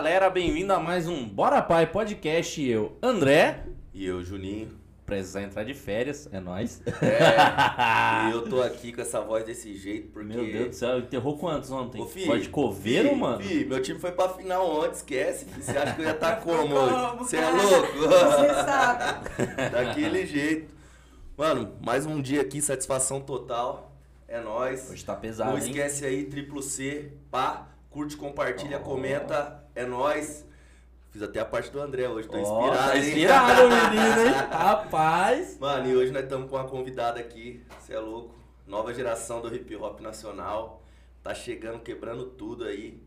galera, bem-vindo a mais um Bora Pai Podcast. Eu, André, E eu, Juninho. precisar entrar de férias, é nóis. É, e eu tô aqui com essa voz desse jeito porque. Meu Deus do céu, enterrou quantos ontem? Ô, fi, Voz de coveiro, mano? fi, meu time foi pra final ontem, esquece. Você acha que eu ia estar como Como? Você é louco? Você sabe. Daquele jeito. Mano, mais um dia aqui, satisfação total. É nóis. Hoje tá Não pesado, hein? esquece aí, triplo C, pá, curte, compartilha, Ó. comenta. É nóis. Fiz até a parte do André hoje, tô Ó, inspirado. tá hein? inspirado, menino, hein? Rapaz. Mano, e hoje nós estamos com uma convidada aqui, você é louco. Nova geração do hip hop nacional. Tá chegando, quebrando tudo aí.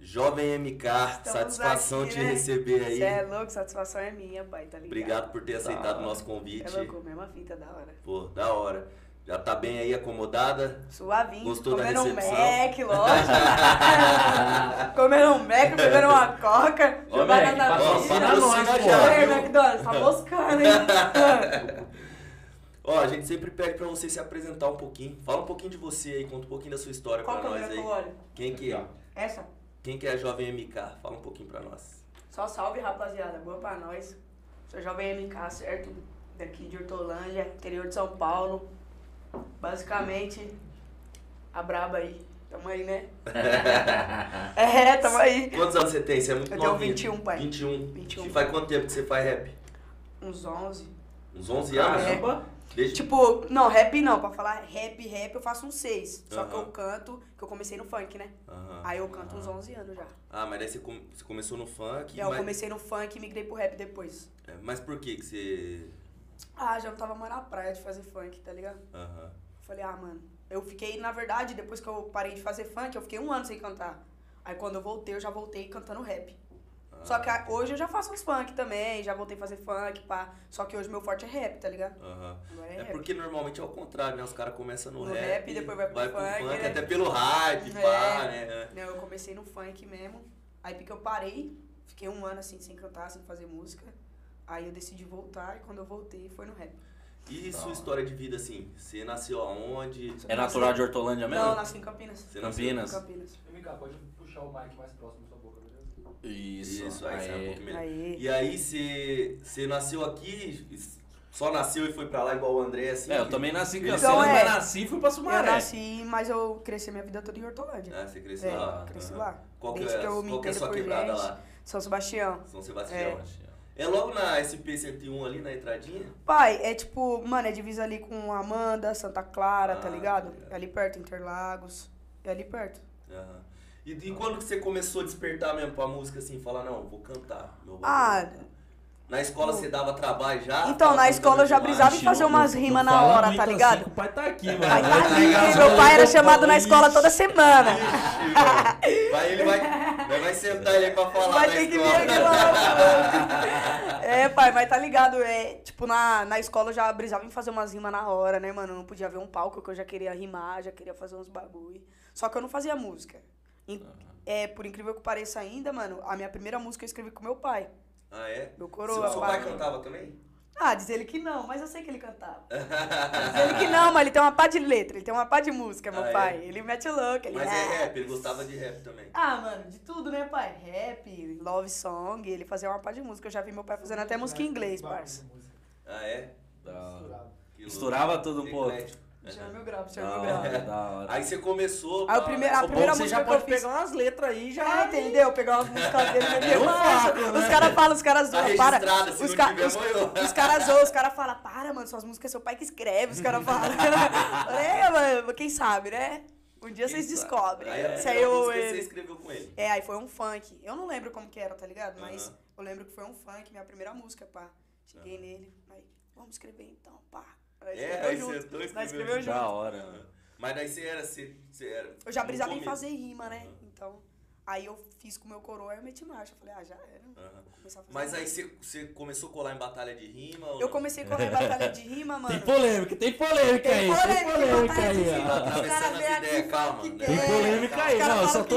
Jovem MK, satisfação aqui, te né? receber aí. Você é louco, satisfação é minha, pai, tá ligado? Obrigado por ter aceitado o nosso É convite. louco, mesma fita, da hora. Pô, da hora. Já tá bem aí acomodada? Suavinho, Gostou da comendo um recepção? Mac, lógico. comendo um Mac, bebendo uma coca, Ô, Mac, na patrocina nós, pô. McDonald's, tá moscando, hein? Ó, a gente sempre pede pra você se apresentar um pouquinho. Fala um pouquinho de você aí, conta um pouquinho da sua história Qual pra nós câmera que aí. olho? Quem que é? Essa? Quem que é a Jovem MK? Fala um pouquinho pra nós. Só salve, rapaziada. Boa pra nós. Sou jovem MK, certo? Daqui de Hortolândia, interior de São Paulo. Basicamente, a braba aí. Tamo aí, né? É, tamo aí. Quantos anos você tem? Você é muito Eu tenho novinho. 21, pai. 21. 21. E faz quanto tempo que você faz rap? Uns 11. Uns 11 anos? é. Desde... Tipo, não, rap não. Pra falar rap, rap, eu faço uns 6. Só que Aham. eu canto, que eu comecei no funk, né? Aham. Aí eu canto uns 11 anos já. Ah, mas daí você, com- você começou no funk. E aí eu mas... comecei no funk e migrei pro rap depois. é, mas por que que você... Ah, já não tava mais na praia de fazer funk, tá ligado? Aham. Falei, ah, mano. Eu fiquei, na verdade, depois que eu parei de fazer funk, eu fiquei um ano sem cantar. Aí quando eu voltei, eu já voltei cantando rap. Só que hoje eu já faço uns funk também, já voltei a fazer funk, pá. Só que hoje meu forte é rap, tá ligado? Aham. Agora é, É rap. porque normalmente é o contrário, né? Os caras começam no, No rap, rap, depois vai pro funk, né? até pelo hype, É. pá, né? Não, eu comecei no funk mesmo. Aí porque eu parei, fiquei um ano assim sem cantar, sem fazer música. Aí eu decidi voltar e quando eu voltei foi no rap. E sua história de vida, assim? Você nasceu aonde? É natural de Hortolândia mesmo? Não, nasci em Campinas. Você nasceu- Campinas. Em Campinas. Vem cá, pode puxar o mic mais próximo da sua boca, beleza? Isso, Isso, aí, sai um pouquinho melhor. Aí. E aí você, você nasceu aqui, só nasceu e foi pra lá igual o André, assim? É, eu também nasci em Então, Campinas, é. mas nasci e fui pra Eu Sumaré. nasci, mas eu cresci minha vida toda em Hortolândia. Ah, você cresceu É, lá? cresci Aham. lá. Qual que, Desde é, que eu me qual que é a sua quebrada gente. lá? São Sebastião. São Sebastião. É. logo na SP-101 ali, na entradinha? Pai, é tipo, mano, é divisa ali com Amanda, Santa Clara, tá Ah, ligado? tá ligado. É ali perto, Interlagos. É ali perto. Aham. E, e quando que você começou a despertar mesmo pra música, assim, falar, não, vou cantar? Meu Ah, bagulho"? Na escola você dava trabalho já? Então, na escola eu já brisava em fazer umas rimas na hora, tá assim ligado? que o pai tá aqui, mano. Pai tá aqui, meu pai era chamado na escola toda semana. Ixi. Vai, ele vai, vai, vai sentar ele aí pra falar Vai na ter que vir aqui lá. É, pai, mas tá ligado? É, tipo, na, na escola eu já brisava em fazer umas rimas na hora, né, mano? Eu não podia ver um palco que eu já queria rimar, já queria fazer uns bagulho. Só que eu não fazia música. In- É, por incrível que pareça ainda, mano, a minha primeira música eu escrevi com meu pai. Ah, é? Meu Seu, coroa, seu pai. cantava também? Ah, diz ele que não, mas eu sei que ele cantava. Diz ele que não, mas ele tem uma pá de letra, ele tem uma pá de música, meu Ah, é? pai. Ele mete louco, ele Mas é rap, ele gostava de rap também. Ah, mano, de tudo, né, pai? Rap, love song, ele fazia uma pá de música. Eu já vi meu pai fazendo até música em inglês, parça. Ah, é? Que Misturava tudo um pouco. Chama meu grau, chama meu grau. hora, da hora. Aí você começou. Aí o primeiro- a primeira Bom, você já música que eu pode fiz- pegar umas letras aí já. Já entendeu? Pegar umas músicas dele e marcha. faço, né? Os caras falam, os caras zoam, para. Os, não ca- tiver, os, os caras zoam, os caras falam, para, mano, suas músicas é seu pai que escreve, os caras falam. é, mano, quem sabe, né? Um dia vocês descobrem. Aí Se primeira aí eu, música você ele- escreveu com ele. É, aí foi um funk. Eu não lembro como que era, tá ligado? Mas eu lembro que foi um funk, minha primeira música, pá. Cheguei nele, aí, vamos escrever então, pá. É, aí junto. sentou e Nós escreveu junto. Da hora. Mas daí você era, você, você era. Eu já brisava em fazer rima, né? Então, aí eu fiz com o meu coroa e eu meti marcha. Eu falei, ah, já era. Fazer Mas aí você, começou a colar em batalha de rima? ou Eu não? comecei a correr batalha de rima, mano. Tem polêmica, tem polêmica Tem aí, tem polêmica, polêmica batalha de aí. rima. ó. Os caras Atravessando vêm as aqui ideias, e calma, né? Tem polêmica aí, não, eu só tô,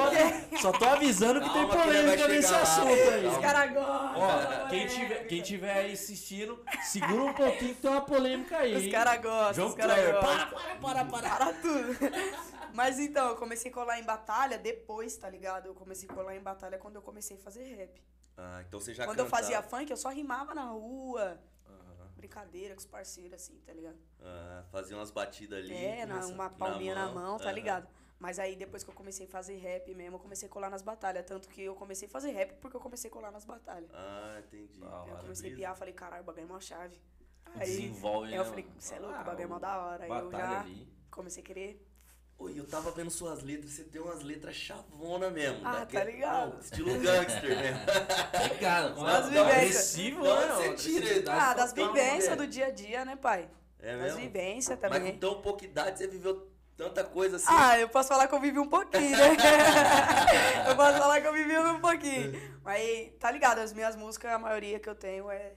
só tô avisando que tem polêmica nesse assunto aí. Os caras gostam. Ó, quem tiver, quem tiver aí assistindo, segura um pouquinho que tem uma polêmica aí. Os caras gostam, João os caras Kleber, gostam. para, para, para, para. Para tudo. Mas então, eu comecei a colar em batalha depois, tá ligado? Eu comecei a colar em batalha quando eu comecei a fazer rap. Ah, então você já quando eu fazia funk, eu só rimava na rua. Aham. Brincadeira com os parceiros, assim, tá ligado? Ah, fazia umas batidas ali. É, na, uma palminha na mão, tá aham. ligado? Mas aí depois que eu comecei a fazer rap mesmo, eu comecei a colar nas batalhas. Tanto que eu comecei a fazer rap porque eu comecei a colar nas batalhas. Ah, entendi. Aí eu comecei a piar, falei, caralho, o bagulho é uma chave. Aí, Desenvolve, aí né? eu falei, você é louco, Ah, o bagulho é mó da hora. Aí eu Batalha já ali. comecei a querer. Oi, eu tava vendo suas letras, você tem umas letras chavona mesmo. Ah, daquele- tá ligado? Não, estilo gangster mesmo. Obrigado. Das a- vivências. agressivo, né? você tira? Ah, das vivências né? do dia a dia, né, pai? É das mesmo? vivências Mas também. com tão pouca idade você viveu tanta coisa assim. Ah, eu posso falar que eu vivi um pouquinho, né? eu posso falar que eu vivi um pouquinho. Mas tá ligado, as minhas músicas, a maioria que eu tenho é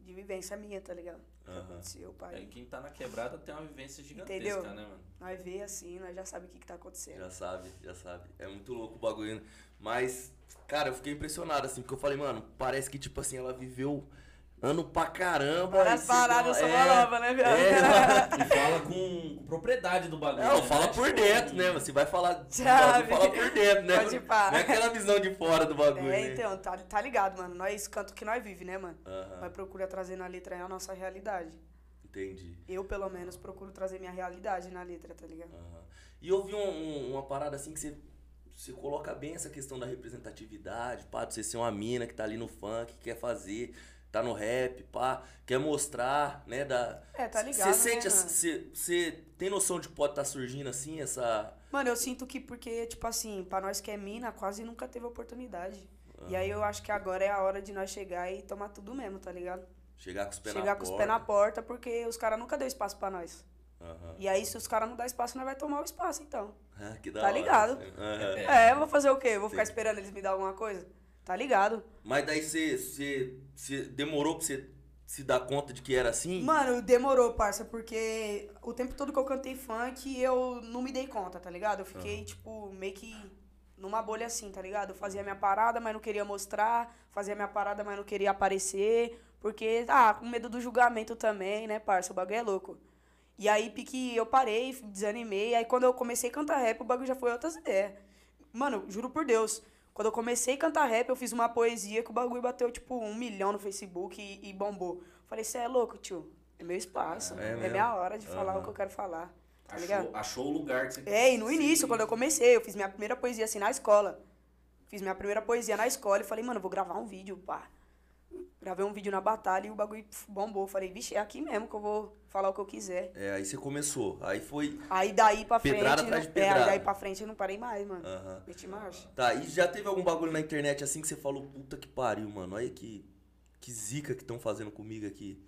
de vivência minha, tá ligado? Que aconteceu, É, pai. quem tá na quebrada tem uma vivência gigantesca, Entendeu? né, mano? Nós vê assim, nós já sabe o que, que tá acontecendo. Já sabe, já sabe. É muito louco o bagulho. né? Mas, cara, eu fiquei impressionado, assim, porque eu falei, mano, parece que, tipo assim, ela viveu ano pra caramba. Várias paradas, sou uma nova, né, viado? É. E fala com propriedade do bagulho. Não, né? fala Tipo, por dentro, né? Você vai falar, Sabe? fala por dentro, né? Pode pá. Não é aquela visão de fora do bagulho, É, né? então, tá, tá ligado, mano. Nós canto que nós vive, né, mano? Aham, Nós procura trazer na letra a nossa realidade. entendi. Eu, pelo menos, procuro trazer minha realidade na letra, tá ligado? Aham. E eu vi um- um- uma parada assim que você, você coloca bem essa questão da representatividade, pá, de você ser uma mina que tá ali no funk, que quer fazer, tá no rap, pá, quer mostrar, né, da... É, tá ligado, Você sente, né, você, você tem noção de que pode estar surgindo assim, essa... Mano, eu sinto que porque, tipo assim, pra nós que é mina, quase nunca teve oportunidade. E aí eu acho que agora é a hora de nós chegar e tomar tudo mesmo, tá ligado? Chegar com os pés chegar na com os porta. pés na porta, porque os caras nunca deu espaço pra nós. Aham. E aí, se os caras não dão espaço, nós vai tomar o espaço, então. Ah, que da Tá hora. ligado? Aham. É, eu vou fazer o quê? Eu vou ficar Sim. esperando eles me dar alguma coisa? Tá ligado? Mas daí você, demorou pra você se dar conta de que era assim? Mano, demorou, parça, porque o tempo todo que eu cantei funk, eu não me dei conta, tá ligado? Eu fiquei, tipo, meio que numa bolha assim, tá ligado? Eu fazia minha parada, mas não queria mostrar, fazia minha parada, mas não queria aparecer, porque, ah, com medo do julgamento também, né, parça? O bagulho é louco. E aí, pique, eu parei, desanimei, aí quando eu comecei a cantar rap, o bagulho já foi outras ideias. Mano, juro por Deus, quando eu comecei a cantar rap, eu fiz uma poesia que o bagulho bateu, tipo, um milhão no Facebook e, e bombou. Falei, você é louco, tio? É meu espaço. É É, mesmo? minha hora de falar Aham. o que eu quero falar. Tá ligado? Achou, achou o lugar que você É, e no início, quando eu comecei, eu fiz minha primeira poesia assim na escola. Fiz minha primeira poesia na escola e falei, mano, eu vou gravar um vídeo, pá. Gravei um vídeo na batalha e o bagulho bombou. Falei, vixe, é aqui mesmo que eu vou falar o que eu quiser. É, aí você começou. Aí foi. Aí daí pra frente. Pedrada atrás de É, pedrada. aí daí pra frente eu não parei mais, mano. Aham. Meti marcha. Tá, e já teve algum bagulho na internet assim que você falou, puta que pariu, mano. Olha que. Que zica que estão fazendo comigo aqui.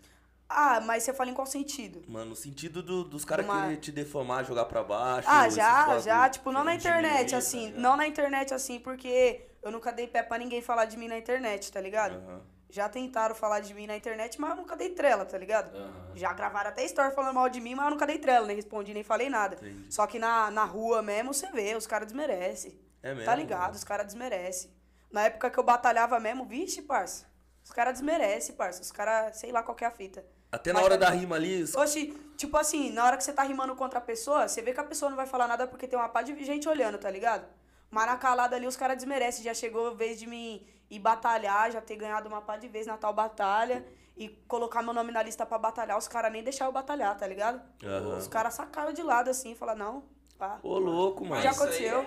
Ah, mas você fala em qual sentido? Mano, no sentido do- dos caras Uma- querer te defamar, jogar pra baixo. Ah, já, já. Tipo, não na de internet, assim. tá não na internet, assim, porque eu nunca dei pé pra ninguém falar de mim na internet, tá ligado? Aham. Já tentaram falar de mim na internet, mas eu nunca dei trela, tá ligado? Aham. Já gravaram até story falando mal de mim, mas eu nunca dei trela, nem respondi, nem falei nada. Entendi. Só que na, na rua mesmo, você vê, os caras desmerecem. É mesmo? Tá ligado? Os caras desmerecem. Na época que eu batalhava mesmo, vixe, parça. Os caras desmerecem, parça. Os caras, sei lá qual que é a fita. Até na Mas hora tá- da rima ali. Oxi, tipo assim, na hora que você tá rimando contra a pessoa, você vê que a pessoa não vai falar nada porque tem uma pá de gente olhando, tá ligado? Mas na calada ali os caras desmerecem. Já chegou a vez de mim ir batalhar, já ter ganhado uma pá de vez na tal batalha e colocar meu nome na lista pra batalhar, os caras nem deixaram eu batalhar, tá ligado? Aham. Os caras sacaram de lado assim, falaram, não, pá. Ô, louco, mano. Já isso aí aconteceu.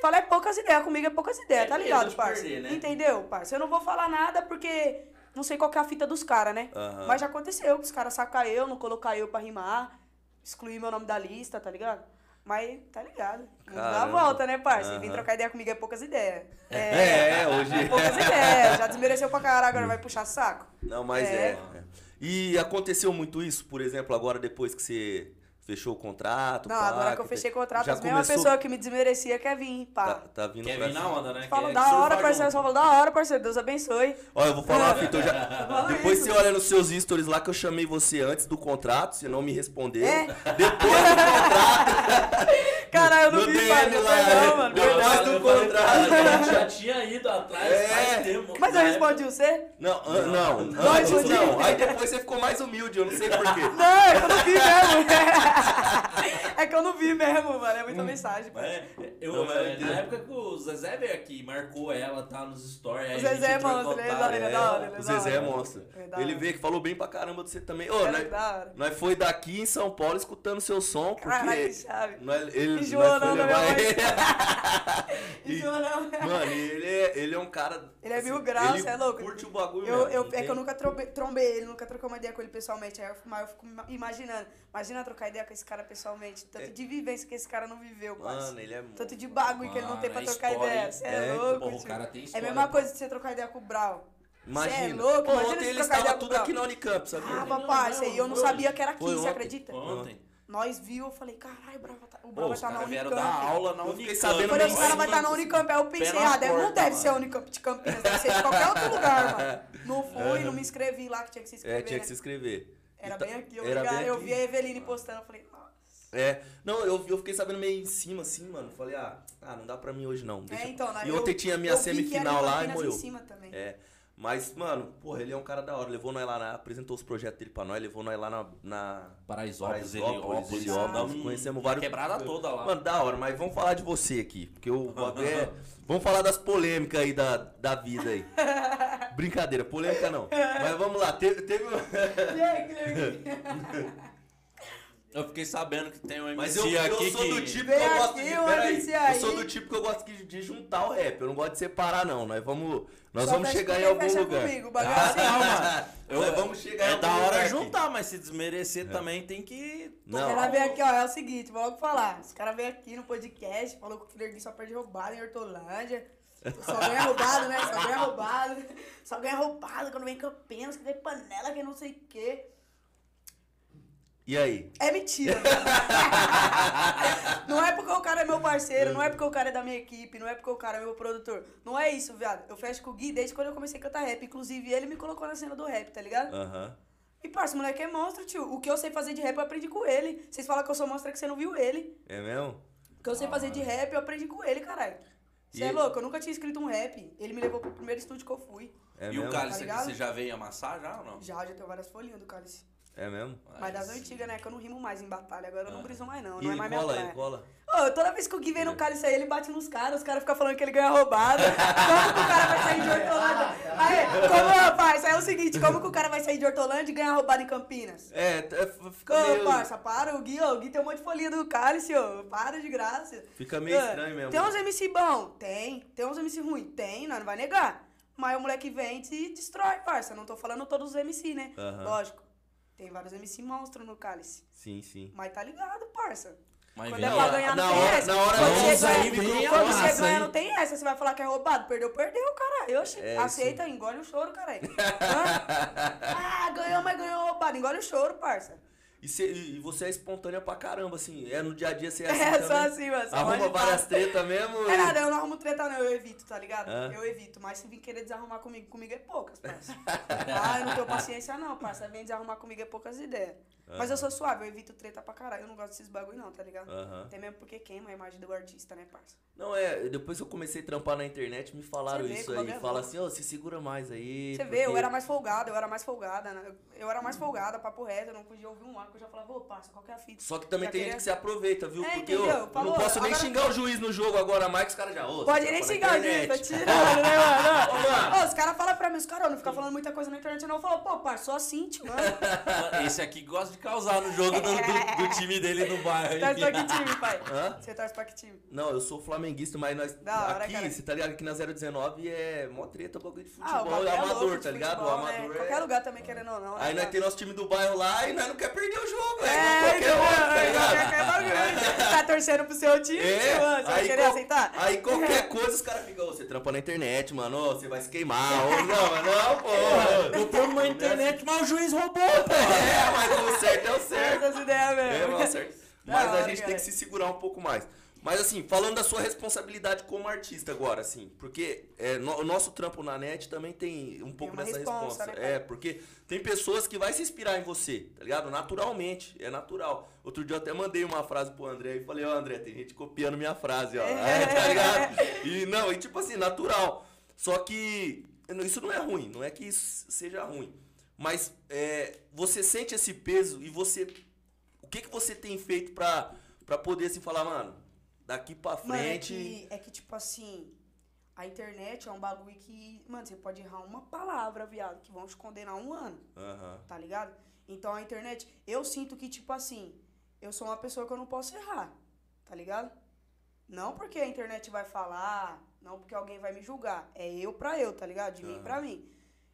Falei poucas ideias, comigo é poucas ideias, É tá ligado, parça? perder, né? Entendeu, parça? Eu não vou falar nada porque não sei qual que é a fita dos caras, né? Aham. Mas já aconteceu, os caras sacar eu, não colocar eu pra rimar, excluir meu nome da lista, tá ligado? Mas tá ligado. Dá a volta, né, parça? Vir Aham. trocar ideia comigo é poucas ideias. É, hoje. poucas ideias. Já desmereceu pra caralho, agora vai puxar saco. Não, mas é. É. é. E aconteceu muito isso, por exemplo, agora depois que você fechou o contrato? Não, pá, agora que eu fe- fechei contrato, já as mesma começou- pessoa que me desmerecia quer vir, pá. Tá, tá vindo Quer vir na onda, né? Fala da hora, parceiro. Só falo da hora, parceiro. Deus abençoe. Olha, eu vou falar uma fita. Eu já... Depois isso. você olha nos seus stories lá que eu chamei você antes do contrato, você não me respondeu. É? Depois do contrato. Caralho, eu não vi, lá, Não, né? mano. Mais do cara, A gente já tinha ido atrás É. faz tempo. Mas eu Na respondi você? Não, não, Não, antes não. não. Aí depois você ficou mais humilde, eu não sei porquê. Não, é que eu não vi mesmo. é que eu não vi mesmo, mano. É muita mensagem, pai. É, eu, Não, mas é, eu na época que o Zezé veio aqui, marcou ela, tá nos stories. aí O a gente Zezé é monstro, ele é da- é hora, o Zezé é monstro. É Ele veio que falou bem pra caramba de você também. Ô, É nós, foi daqui em São Paulo escutando seu som, porque Caraca, que chave. ele, Enjoou foi não, não, ele. E tu não- Mano, ele é, ele é um cara. Ele é mil graus, ele é louco. Curte o bagulho. Eu, mesmo, eu, não é que eu nunca trombei, trombei ele, nunca troquei uma ideia com ele pessoalmente. Aí eu, fico- mas eu fico ima- imaginando. Imagina trocar ideia com esse cara pessoalmente. Tanto É. de vivência que esse cara não viveu, Mano, parça. ele é. Tanto de bagulho que ele não tem pra Mano, trocar história, ideia. Você é, É, louco, Porra, o tio. cara tem É a história. mesma coisa de você trocar ideia com o Brau. Imagina. Cê é louco, Pô, imagina ontem ideia com tudo aqui na Unicamp, sabia? Ah, Não, papai, não, isso aí eu não sabia que era aqui, Foi você ontem. acredita? Ontem. Nós viu, eu falei, caralho, o Brau vai tá- o Pô, vai os estar na Unicamp. dar aula na Unicamp. sabendo Eu falei, os Mas caras vão estar na Mano, Unicamp. Aí eu pensei, na ah, deve, não porta, deve mano. ser a Unicamp de Campinas, deve ser de qualquer outro lugar, mano. Não fui, não me inscrevi lá que tinha que se inscrever. É, tinha que né? se inscrever. Era E tá- bem aqui, eu, era bem eu aqui. vi a Eveline postando, eu falei, nossa. É, não, eu, eu fiquei sabendo meio em cima, assim, mano. Falei, ah, ah não dá pra mim hoje não. Deixa... É, então, né, e eu- ontem tinha minha eu que era em semifinal lá e morreu. em cima também. É, mas, mano, porra, ele é um cara da hora. Levou nós lá, na, apresentou os projetos dele pra nós, levou nós lá na. na Paraisópolis, Paraisópolis, Heliópolis, Heliópolis, nós conhecemos vários- Quebrada toda lá. Mano, da hora, mas vamos falar de você aqui. Porque o bagulho é. Vamos falar das polêmicas aí da, da vida aí. Brincadeira, polêmica não. Mas vamos lá, teve. teve... Aí? Eu fiquei sabendo que tem um MC Mas eu, eu aqui sou que... do tipo que eu gosto aqui, de. um Peraí, MC eu aí. sou do tipo que eu gosto de, de juntar o rap. Eu não gosto de separar, não. Nós vamos. Nós Só vamos fecha chegar em algum lugar. comigo, é Ah, assim. mano. Eu, Nós vamos chegar em é algum da hora lugar aqui. juntar, mas se desmerecer também tem que... Os Não. caras vêm aqui, ó, é o seguinte, vou logo falar. Os caras vêm aqui no podcast, falou que o Guilherme só perde roubado em Hortolândia. Só ganha roubado, né? Só ganha roubado. Só ganha roubado quando vem em Campinas, que vem panela, que não sei o quê. E aí? É mentira. não é porque o cara é meu parceiro, não é porque o cara é da minha equipe, não é porque o cara é meu produtor. Não é isso, viado. Eu fecho com o Gui desde quando eu comecei a cantar rap. Inclusive, ele me colocou na cena do rap, tá ligado? Aham. E, parça, o moleque é monstro, tio. O que eu sei fazer de rap, eu aprendi com ele. Vocês falam que eu sou monstro, é que você não viu ele. É mesmo? O que eu sei fazer de rap, eu aprendi com ele, caralho. Você é louco, eu nunca tinha escrito um rap. Ele me levou pro primeiro estúdio que eu fui. É e mesmo? o cálice Tá aqui, você já veio amassar já ou não? Já, já tenho várias folhinhas do cálice. É mesmo? Mas das antigas, né? Que eu não rimo mais em batalha. Agora eu não briso mais, não. E Não é mais minha cola, praia. e cola. Ô, toda vez que o Gui vem no cálice aí, ele bate nos caras, os caras ficam falando que ele ganha roubada. Como que o cara vai sair de Hortolândia? Aí, como, rapaz, aí é o seguinte, como que o cara vai sair de Hortolândia e ganhar roubada em Campinas? É, é, fica Ô, meio. parça, para, o Gui, ó, o Gui tem um monte de folhinha do cálice, ó. Para de graça. Fica meio Ah, estranho mesmo. Tem uns MC bom? Tem. Tem uns MC ruim? Tem, nós não vai negar. Mas o moleque vem e te destrói, parça. Não tô falando todos os MC, né? Lógico. Tem vários MC monstro no cálice. Sim, sim. Mas tá ligado, parça. Mas Quando é pra ganhar, na não tem hora- essa. na hora Quando não, você aí ganha, vem quando você ganha, hein? não tem essa. Você vai falar que é roubado. Perdeu, perdeu, caralho. Oxi, É, aceita, engole o choro, caralho. Hã? ah, ganhou, mas ganhou roubado. Engole o choro, parça. E, cê- e você é espontânea pra caramba, assim. É no dia a dia você é assim. É, só assim, mano. Só Arruma várias tretas mesmo. É e- nada, eu não arrumo treta não, eu evito, tá ligado? Hã? Eu evito, mas se vir querer desarrumar comigo, comigo é poucas, parça. ah, eu não tenho paciência não, parça. Vem desarrumar comigo é poucas ideias. Mas eu sou suave, eu evito treta pra caralho, eu não gosto desses bagulho não, tá ligado? Aham. Até mesmo porque queima a imagem do artista, né, parça? Não, é, depois que eu comecei a trampar na internet, me falaram vê isso aí. é Fala assim, ó, se segura mais aí. Você vê, eu porque- era mais folgada, eu era mais folgada, né? Eu era mais folgada, papo reto, eu não podia ouvir um arco, eu já falava, ô, parça, qual que é a fita? Só que também Já tem gente que se aproveita, viu? É, Porque entendeu? eu, Falou, não posso nem agora- xingar o juiz no jogo agora mais, que os caras já. ô, Pode você nem xingar o gente, tá tirando, né, mano? Ô, mano. Ô, os caras falam pra mim, os caras não ficam falando muita coisa na internet, não. Eu falo, pô, parça, sou assim, tio, mano. Esse aqui gosta de causar no jogo do, do- do time dele no bairro. Torce pra que time, pai? Hã? Você torce pra que time? Não, eu sou flamenguista, mas nós. Da hora, aqui, cara. você tá ligado? Aqui na 019 é mó treta, bagulho de Ah, o futebol é amador, tá ligado? o né? amador Qualquer é. lugar também, querendo ou não. Aí né, nós tem nosso time do bairro lá e nós não quer perder o jogo, É, é, qualquer outro, tá é, ligado? Tá torcendo pro seu time, É, mano. Você vai aí querer aceitar? Aí qualquer coisa os caras ficam, você trampa na internet, mano, você vai se queimar, ô, não, mas não, pô. Eu tô na internet, mas o juiz roubou, pô. É, mas o certo é o certo. Essas ideias É, mas, o certo. Mas a gente tem que se segurar um pouco mais. Mas assim, falando da sua responsabilidade como artista agora, assim, porque é, no- o nosso trampo na net também tem um pouco uma dessa resposta. né, é, porque tem pessoas que vai se inspirar em você, tá ligado? Naturalmente, é natural. Outro dia eu até mandei uma frase pro André e falei, ó, André, tem gente copiando minha frase, ó. É, tá ligado? E não, e tipo assim, natural. Só que isso não é ruim, não é que isso seja ruim. Mas é, você sente esse peso e você. O que, que você tem feito pra, pra poder assim falar, mano, daqui pra Mano, é frente. que, é que, tipo assim, a internet é um bagulho que, mano, você pode errar uma palavra, viado, que vão te condenar um ano, Aham. tá ligado? Então a internet, eu sinto que, tipo assim, eu sou uma pessoa que eu não posso errar, tá ligado? Não porque a internet vai falar, não porque alguém vai me julgar. É eu pra eu, tá ligado? De mim Aham. pra mim.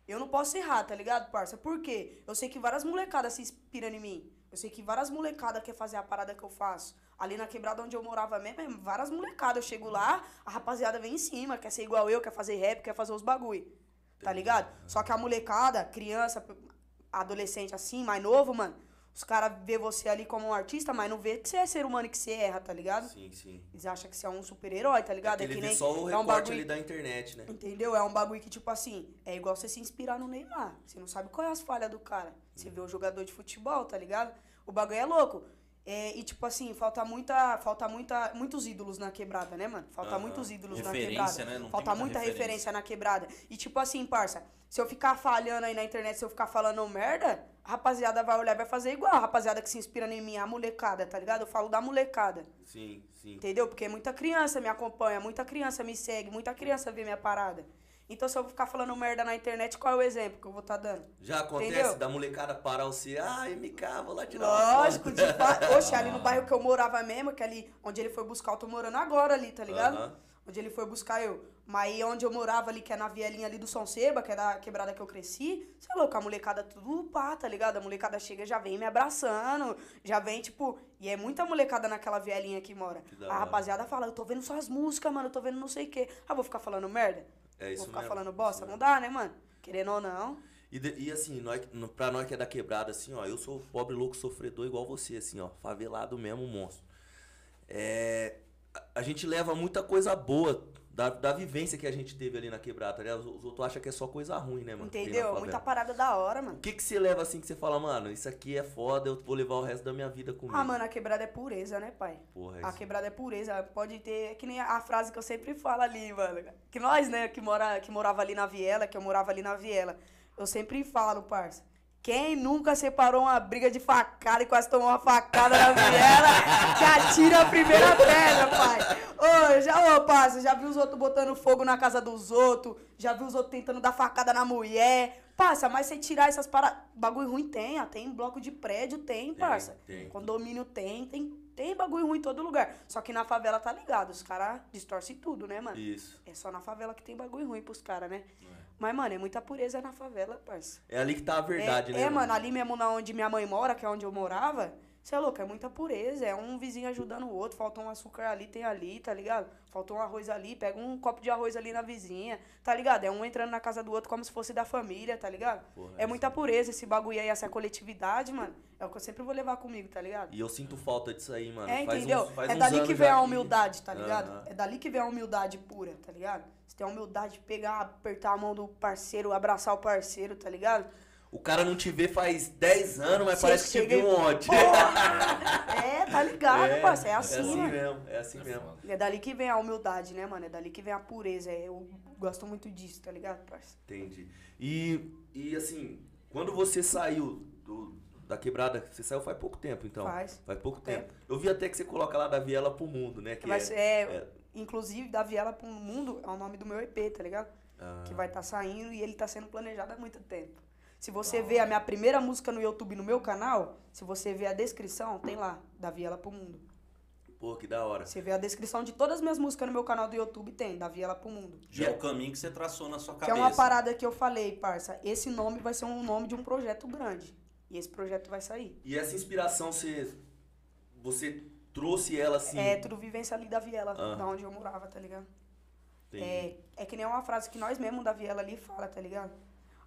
Eu não posso errar, tá ligado, parça? Por quê? Eu sei que várias molecadas se inspiram em mim. Eu sei que várias molecadas querem fazer a parada que eu faço. Ali na quebrada onde eu morava mesmo, é várias molecadas. Eu chego lá, a rapaziada vem em cima, quer ser igual eu, quer fazer rap, quer fazer os bagulho. Tá ligado? Só que a molecada, criança, adolescente assim, mais novo, mano, os caras vê você ali como um artista, mas não vê que você é ser humano e que você erra, tá ligado? Sim, sim. Eles acham que você é um super-herói, tá ligado? É que ele que nem- só o é um bagulho ali da internet, né? Entendeu? É um bagulho que, tipo assim, é igual você se inspirar no Neymar. Você não sabe qual é as falhas do cara. Você vê o jogador de futebol, tá ligado? O bagulho é louco. É, e, tipo assim, falta muita. Falta muita. Muitos ídolos na quebrada, né, mano? Falta muitos ídolos na Referência, quebrada. né? Não falta muita muita referência. referência na quebrada. E, tipo assim, parça, se eu ficar falhando aí na internet, se eu ficar falando merda, a rapaziada vai olhar e vai fazer igual. A rapaziada que se inspira em mim, a molecada, tá ligado? Eu falo da molecada. Sim, sim. Entendeu? Porque muita criança me acompanha, muita criança me segue, muita criança vê minha parada. Então, se eu ficar falando merda na internet, qual é o exemplo que eu vou estar dando? Já acontece Entendeu? da molecada parar você, ah, MK, vou lá tirar uma Lógico, de fa... Oxe, ali no bairro que eu morava mesmo, que ali onde ele foi buscar, eu tô morando agora ali, tá ligado? Aham. Onde ele foi buscar eu. Mas aí onde eu morava ali, que é na vielinha ali do São Seba, que é da quebrada que eu cresci, você é louco, a molecada tudo pá, tá ligado? A molecada chega já vem me abraçando, já vem, tipo. E é muita molecada naquela vielinha que mora. Que a rapaziada fala, eu tô vendo suas músicas, mano, eu tô vendo não sei o quê. Ah, vou ficar falando merda? É isso Vou ficar mesmo, falando bosta? Não dá, né, mano? Querendo ou não. E, de- e assim, nós, pra nós que é da quebrada, assim, ó, eu sou pobre, louco, sofredor igual você, assim, ó, favelado mesmo, monstro. É, a, a gente leva muita coisa boa da, da vivência que a gente teve ali na quebrada, ligado? Os, os outros acham que é só coisa ruim, né, mano? Entendeu? Muita parada da hora, mano. O que que você leva assim que você fala, mano, isso aqui é foda, eu vou levar o resto da minha vida comigo? Ah, mano, a quebrada é pureza, né, pai? Porra, é A isso. quebrada é pureza. Pode ter. Que nem a frase que eu sempre falo ali, mano. Que nós, né, que, mora, que morava ali na viela, que eu morava ali na viela. Eu sempre falo, parça. Quem nunca separou uma briga de facada e quase tomou uma facada na viela, que atira a primeira pedra, pai. Ô, já, ô, parça, já vi os outros botando fogo na casa dos outros, já vi os outros tentando dar facada na mulher. Parça, mas você tirar essas paradas. Bagulho ruim tem, ó. Tem bloco de prédio, tem, parça. tem. Condomínio tem, tem, tem bagulho ruim em todo lugar. Só que na favela tá ligado, os caras distorcem tudo, né, mano? Isso. É só na favela que tem bagulho ruim pros caras, né? Mas, mano, é muita pureza na favela, parça. É ali que tá a verdade, é, né? É, mano, ali mesmo na onde minha mãe mora, que é onde eu morava, você é louco, é muita pureza. É um vizinho ajudando o outro, faltou um açúcar ali, tem ali, tá ligado? Faltou um arroz ali, pega um copo de arroz ali na vizinha, tá ligado? É um entrando na casa do outro como se fosse da família, tá ligado? Porra, é muita pureza esse bagulho aí, essa coletividade, mano. É o que eu sempre vou levar comigo, tá ligado? E eu sinto falta disso aí, mano. É, Faz entendeu? uns- faz é dali que vem a humildade, tá ligado? Aham. É dali que vem a humildade pura, tá ligado? Você tem a humildade de pegar, apertar a mão do parceiro, abraçar o parceiro, tá ligado? O cara não te vê faz 10 anos, mas parece que te viu ontem. É, tá ligado, parceiro? É assim, É assim mano. mesmo, é assim mesmo. É dali que vem a humildade, né, mano? É dali que vem a pureza. é, Eu gosto muito disso, tá ligado, parceiro? Entendi. E, e assim, quando você saiu do, da quebrada, você saiu faz pouco tempo, então? Faz. Faz pouco Tempo. tempo. Eu vi até que você coloca lá da viela pro mundo, né? Que Vai é, é, é- Inclusive, da Viela pro Mundo é o nome do meu EP, tá ligado? Ah, que vai estar saindo e ele tá sendo planejado há muito tempo. Se você ver a minha primeira música no YouTube no meu canal, se você ver a descrição, tem lá, da Viela pro Mundo. Pô, que da hora. Você vê a descrição de todas as minhas músicas no meu canal do YouTube, tem, da Viela pro Mundo. Já é o caminho que você traçou na sua Que cabeça. é uma parada que eu falei, parça. Esse nome vai ser um nome de um projeto grande. E esse projeto vai sair. E essa inspiração, você, você trouxe ela assim? É tudo vivência ali da Viela, Ah. da onde eu morava, tá ligado? Entendi. É, é que nem uma frase que nós mesmos da Viela ali fala, tá ligado?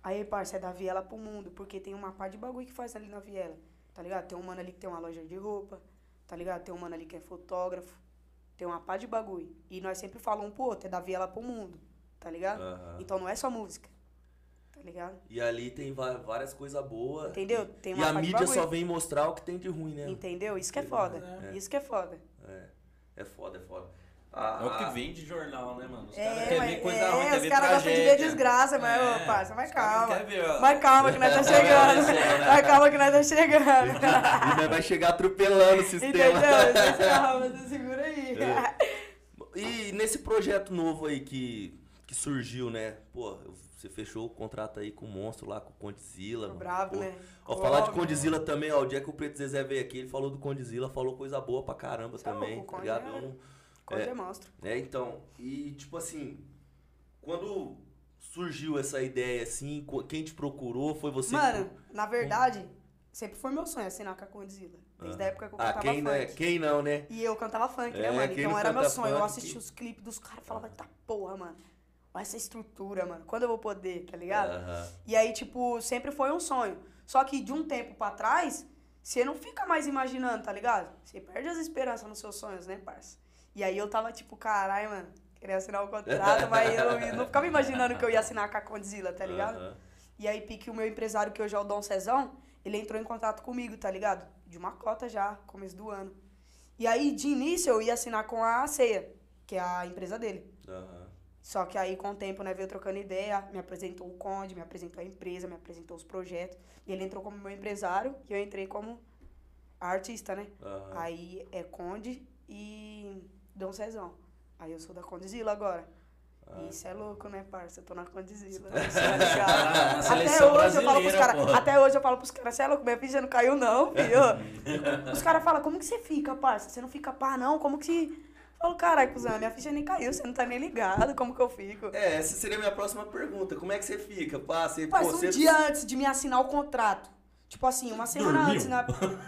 Aí, parça, é da Viela pro mundo, porque tem uma parte de bagulho que faz ali na Viela, tá ligado? Tem um mano ali que tem uma loja de roupa, tá ligado? Tem um mano ali que é fotógrafo, tem uma pá de bagulho. E nós sempre falamos um pro outro, é dar viela pro mundo, tá ligado? Aham. Então não é só música, tá ligado? E ali tem várias coisas boas. Entendeu? Tem E uma a pá de mídia só vem mostrar o que tem de ruim, né? Entendeu? Isso que é foda. É. Isso que é foda. É. É foda, é foda. Ah, É o que ah, vem de jornal, né, mano? Os É, caras querem mas- ver coisa é, ruim, quer os ver caras gostam de ver tragédia. desgraça, mas, É, ô, parça, vai os caras calma. ver, ó. Vai calma que nós tá chegando. Vai calma que nós tá chegando. E nós vai chegar atropelando o sistema. Entendeu? Calma, você segura aí. É. E nesse projeto novo aí que, que surgiu, né? Pô, você fechou o contrato aí com o monstro lá, com o Condzilla. Tô mano. bravo, Pô, né? Ó, falar de. Condzilla também, ó. O dia que o Preto Zezé veio aqui, ele falou do Condzilla, falou coisa boa pra caramba é também, tá ligado? Conde é- Eu não- Conde É. é monstro. É, então. E, tipo assim, quando surgiu essa ideia, assim, quem te procurou foi você? Mano, na verdade, sempre foi meu sonho assinar com a Condzilla. Desde Ah. a época que eu Ah, cantava quem, né? funk. quem não, né? E eu cantava funk, É, né, mano? quem Então não era meu sonho. Eu funk, assistia que- os clipes dos caras e falava, tá porra, mano. Olha essa estrutura, mano. Quando eu vou poder, tá ligado? Aham. E aí, tipo, sempre foi um sonho. Só que de um tempo pra trás, você não fica mais imaginando, tá ligado? Você perde as esperanças nos seus sonhos, né, parça? E aí eu tava tipo, caralho, mano, queria assinar o contrato, mas eu eu não ficava imaginando que eu ia assinar com a Condzilla, tá ligado? Aham. E aí, Pique, o meu empresário, que hoje é o Dom Cezão, ele entrou em contato comigo, tá ligado? De uma cota já, começo do ano. E aí, de início, eu ia assinar com a Ceia, que é a empresa dele. Aham. Só que aí, com o tempo, né, veio trocando ideia, me apresentou o Conde, me apresentou a empresa, me apresentou os projetos. E ele entrou como meu empresário e eu entrei como artista, né? Aham. Aí é Conde e Dom Cezão. Aí eu sou da Condizila agora. Ah. Isso é louco, né, parça? Eu tô na Condizila. Tá até hoje eu falo pros caras. Até hoje eu falo pros caras, você é louco, minha ficha não caiu, não, filho. Os caras falam, como que você fica, parça? Você não fica pá, não? Como que você. Eu falo, caralho, cuzão, minha ficha nem caiu, você não tá nem ligado, como que eu fico? É, essa seria a minha próxima pergunta. Como é que você fica? Pá, você, Parça, pô, um você- dia antes de me assinar o contrato. Tipo assim, uma semana Dormiu? antes. Na...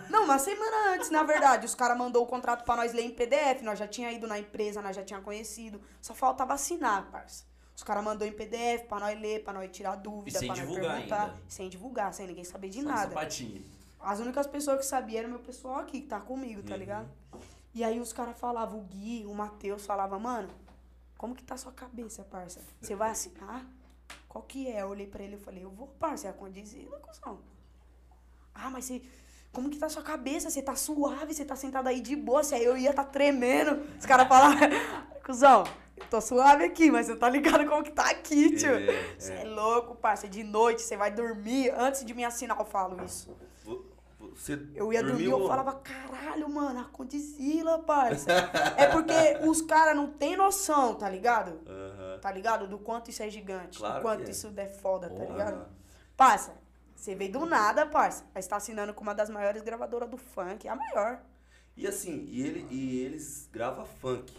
Não, uma semana antes, na verdade. Os caras mandou o contrato pra nós ler em PDF. Nós já tinha ido na empresa, nós já tinha conhecido. Só faltava assinar, parça. Os caras mandou em PDF pra nós ler, pra nós tirar dúvida, pra nós perguntar. ainda. Sem divulgar, sem ninguém saber de Só nada. sapatinho. As únicas pessoas que sabiam eram meu pessoal aqui, que tá comigo, Uhum. tá ligado? E aí os caras falavam, o Gui, o Matheus falava, mano, como que tá sua cabeça, parça? Você vai assinar? Qual que é? Eu olhei pra ele e falei, eu vou, parça, é a condizila, cuzão. Ah, mas você. Como que tá sua cabeça? Você tá suave, você tá sentado aí de boa, se aí eu ia tá tremendo. Os caras falavam, cuzão, eu tô suave aqui, mas você tá ligado como que tá aqui, tio. É, Você é. é louco, parça. De noite, você vai dormir. Antes de me assinar, eu falo isso. Vo- Você Eu ia dormir, eu falava, caralho, mano, a Condizila, parça. é porque os caras não têm noção, tá ligado? Aham. Tá ligado? Do quanto isso é gigante. Claro do quanto é. isso é foda, tá ligado? Parça, você veio do nada, parça. Mas tá assinando com uma das maiores gravadoras do funk, a maior. E assim, e, ele, e eles gravam funk.